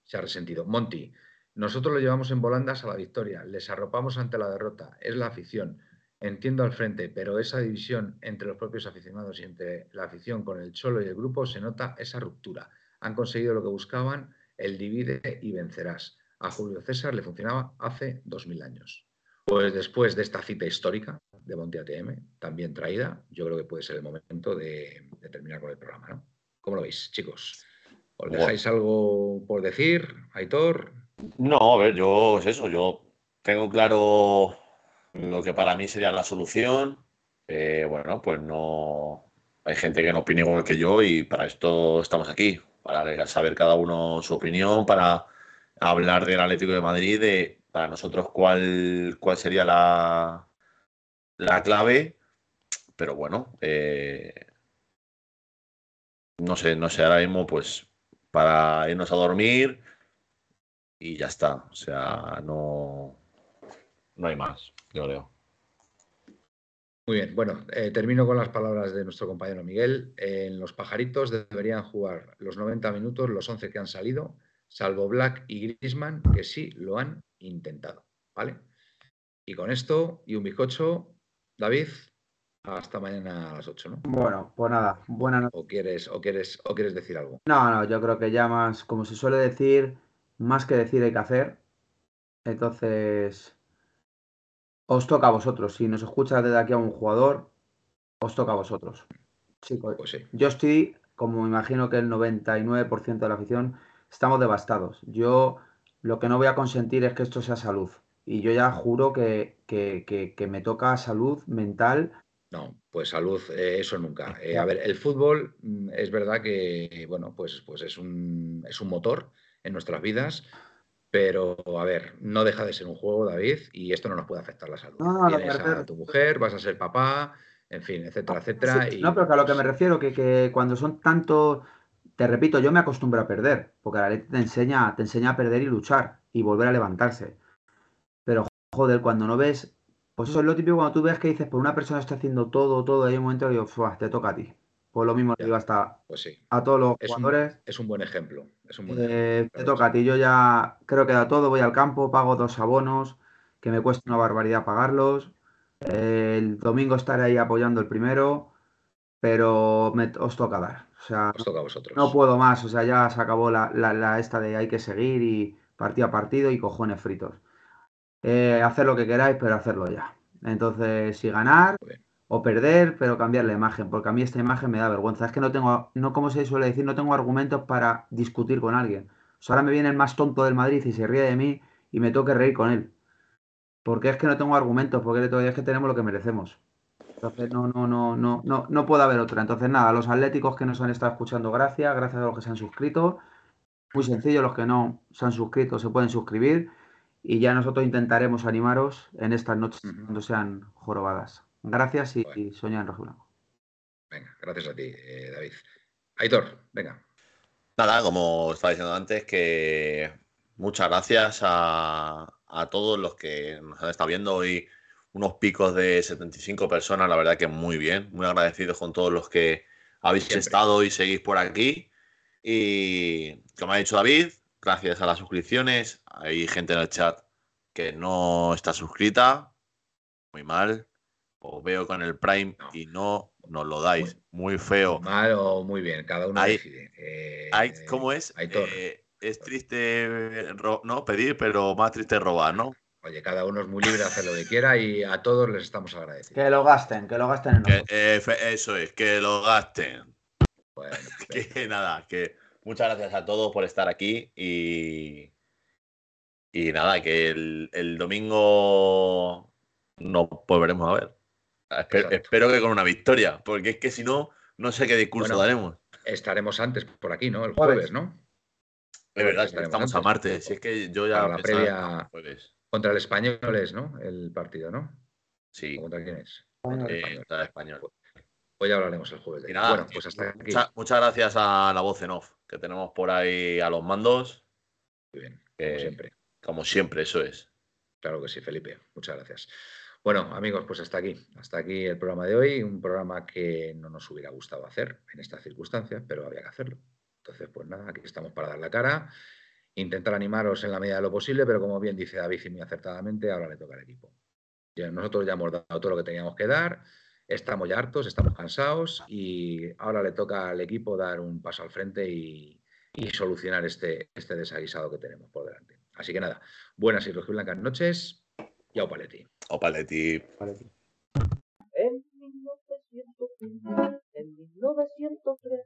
B: se ha resentido. Monty, nosotros lo llevamos en volandas a la victoria, les arropamos ante la derrota, es la afición. Entiendo al frente, pero esa división entre los propios aficionados y entre la afición con el Cholo y el grupo se nota esa ruptura. Han conseguido lo que buscaban, el divide y vencerás. A Julio César le funcionaba hace dos mil años. Pues después de esta cita histórica de Monte ATM, también traída, yo creo que puede ser el momento de, de terminar con el programa, ¿no? ¿Cómo lo veis, chicos? ¿Os dejáis algo por decir, Aitor?
E: No, a ver, yo es eso, yo tengo claro lo que para mí sería la solución. Eh, bueno, pues no. Hay gente que no opina igual que yo y para esto estamos aquí, para saber cada uno su opinión, para hablar del Atlético de Madrid, de para nosotros cuál, cuál sería la, la clave. Pero bueno, eh, no sé, no sé, ahora mismo, pues para irnos a dormir y ya está. O sea, no, no hay más, yo creo.
B: Muy bien, bueno, eh, termino con las palabras de nuestro compañero Miguel. en los pajaritos deberían jugar los 90 minutos, los 11 que han salido, salvo Black y Griezmann, que sí lo han intentado, ¿vale? Y con esto y un bizcocho, David, hasta mañana a las 8, ¿no?
D: Bueno, pues nada, buena noche.
B: ¿O quieres, o quieres, o quieres decir algo?
D: No, no, yo creo que ya más, como se suele decir, más que decir hay que hacer. Entonces, os toca a vosotros. Si nos escucha desde aquí a un jugador, os toca a vosotros. Chicos,
B: Pues sí.
D: yo estoy, como me imagino que el 99% de la afición, estamos devastados. Yo lo que no voy a consentir es que esto sea salud. Y yo ya juro que, que- que- que me toca salud mental.
B: No, pues salud, eh, eso nunca. Eh, a ver, el fútbol mm, es verdad que, bueno, pues, pues es un, es un motor en nuestras vidas, pero a ver, no deja de ser un juego, David, y esto no nos puede afectar la salud.
D: No,
B: Tienes
D: refiero-
B: a tu mujer, vas a ser papá, en fin, etcétera, etcétera.
D: Sí,
B: y,
D: no, pero que a lo que me refiero, que, que cuando son tantos te repito, yo me acostumbro a perder, porque la Atleti te enseña, te enseña a perder y luchar y volver a levantarse. Pero joder, cuando no ves, pues eso es lo típico cuando tú ves que dices, pues una persona está haciendo todo, todo, hay un momento que digo, "Fua, te toca a ti. Pues lo mismo le digo hasta
B: Pues sí.
D: a todos los
B: Es un,
D: jugadores.
B: es un buen ejemplo. Es un buen
D: Eh, te toca a ti. Yo ya creo que da todo. Voy al campo, pago dos abonos, que me cuesta una barbaridad pagarlos. Eh, el domingo estaré ahí apoyando el primero, pero me- os toca dar. O sea,
B: Os toca a vosotros.
D: no puedo más. O sea, ya se acabó la, la- la esta de hay que seguir y partido a partido y cojones fritos. Eh, hacer lo que queráis, pero hacerlo ya. Entonces, si ganar
B: bien.
D: O perder, pero cambiar la imagen, porque a mí esta imagen me da vergüenza. Es que no tengo, no como se suele decir, no tengo argumentos para discutir con alguien. O sea, ahora me viene el más tonto del Madrid y se ríe de mí y me tengo que reír con él. Porque es que no tengo argumentos, porque todavía es que tenemos lo que merecemos. Entonces no, no, no, no, no, no puede haber otra. Entonces nada, a los atléticos que nos han estado escuchando, gracias, gracias a los que se han suscrito. Muy sencillo, los que no se han suscrito se pueden suscribir y ya nosotros intentaremos animaros en estas noches cuando sean jorobadas. Gracias y,
B: Bueno.
D: y en rojo blanco.
B: Venga, gracias a ti, eh, David. Aitor, venga.
E: Nada, como estaba diciendo antes, que muchas gracias a, a todos los que nos han estado viendo hoy. Unos picos de 75 personas, la verdad que muy bien. Muy agradecidos con todos los que habéis
B: Siempre.
E: estado y seguís por aquí. Y como ha dicho David, gracias a las suscripciones. Hay gente en el chat que no está suscrita. Muy mal. Os veo con el Prime
B: No.
E: y no nos lo dais. Muy feo.
B: Mal o muy bien, cada uno decide. Eh,
E: Ay, ¿Cómo es?
B: Aitor.
E: Eh, es triste no pedir, pero más triste robar, ¿no?
B: Oye, cada uno es muy libre de hacer lo que quiera y a todos les estamos agradecidos.
D: Que lo gasten, que lo gasten en
E: Que, eh, eso es, que lo gasten.
B: Bueno.
E: Que nada, que muchas gracias a todos por estar aquí y, y nada, que el, el domingo nos volveremos a ver. Espero, que con una victoria, porque es que si no, no sé qué discurso
B: Bueno,
E: daremos.
B: estaremos antes por aquí, ¿no? El
D: Jueves.
B: ¿no?
E: De verdad,
B: estaremos
E: estamos a martes. Si es que yo ya
B: Para la previa-
E: jueves.
B: Contra el español es, ¿no? El partido, ¿no?
E: Sí,
B: ¿O ¿Contra quién es? Contra el
E: eh,
B: español.
E: contra el español.
B: Hoy hablaremos el jueves. de
E: Y
B: ello.
E: nada,
B: bueno, pues hasta aquí.
E: mucha- muchas gracias a la voz en off que tenemos por ahí a los mandos.
B: Muy bien, como siempre.
E: Como siempre, eso es.
B: Claro que sí, Felipe. Muchas gracias. Bueno, amigos, pues hasta aquí. Hasta aquí el programa de hoy. Un programa que no nos hubiera gustado hacer en estas circunstancias, pero había que hacerlo. Entonces, pues nada, aquí estamos para dar la cara, intentar animaros en la medida de lo posible, pero como bien dice David y muy acertadamente, ahora le toca al equipo. Nosotros ya hemos dado todo lo que teníamos que dar, estamos ya hartos, estamos cansados y ahora le toca al equipo dar un paso al frente y, solucionar este, este desaguisado que tenemos por delante. Así que nada, buenas y rojiblancas noches y au paletti.
E: O Paletti.
A: En 1901, en 1903,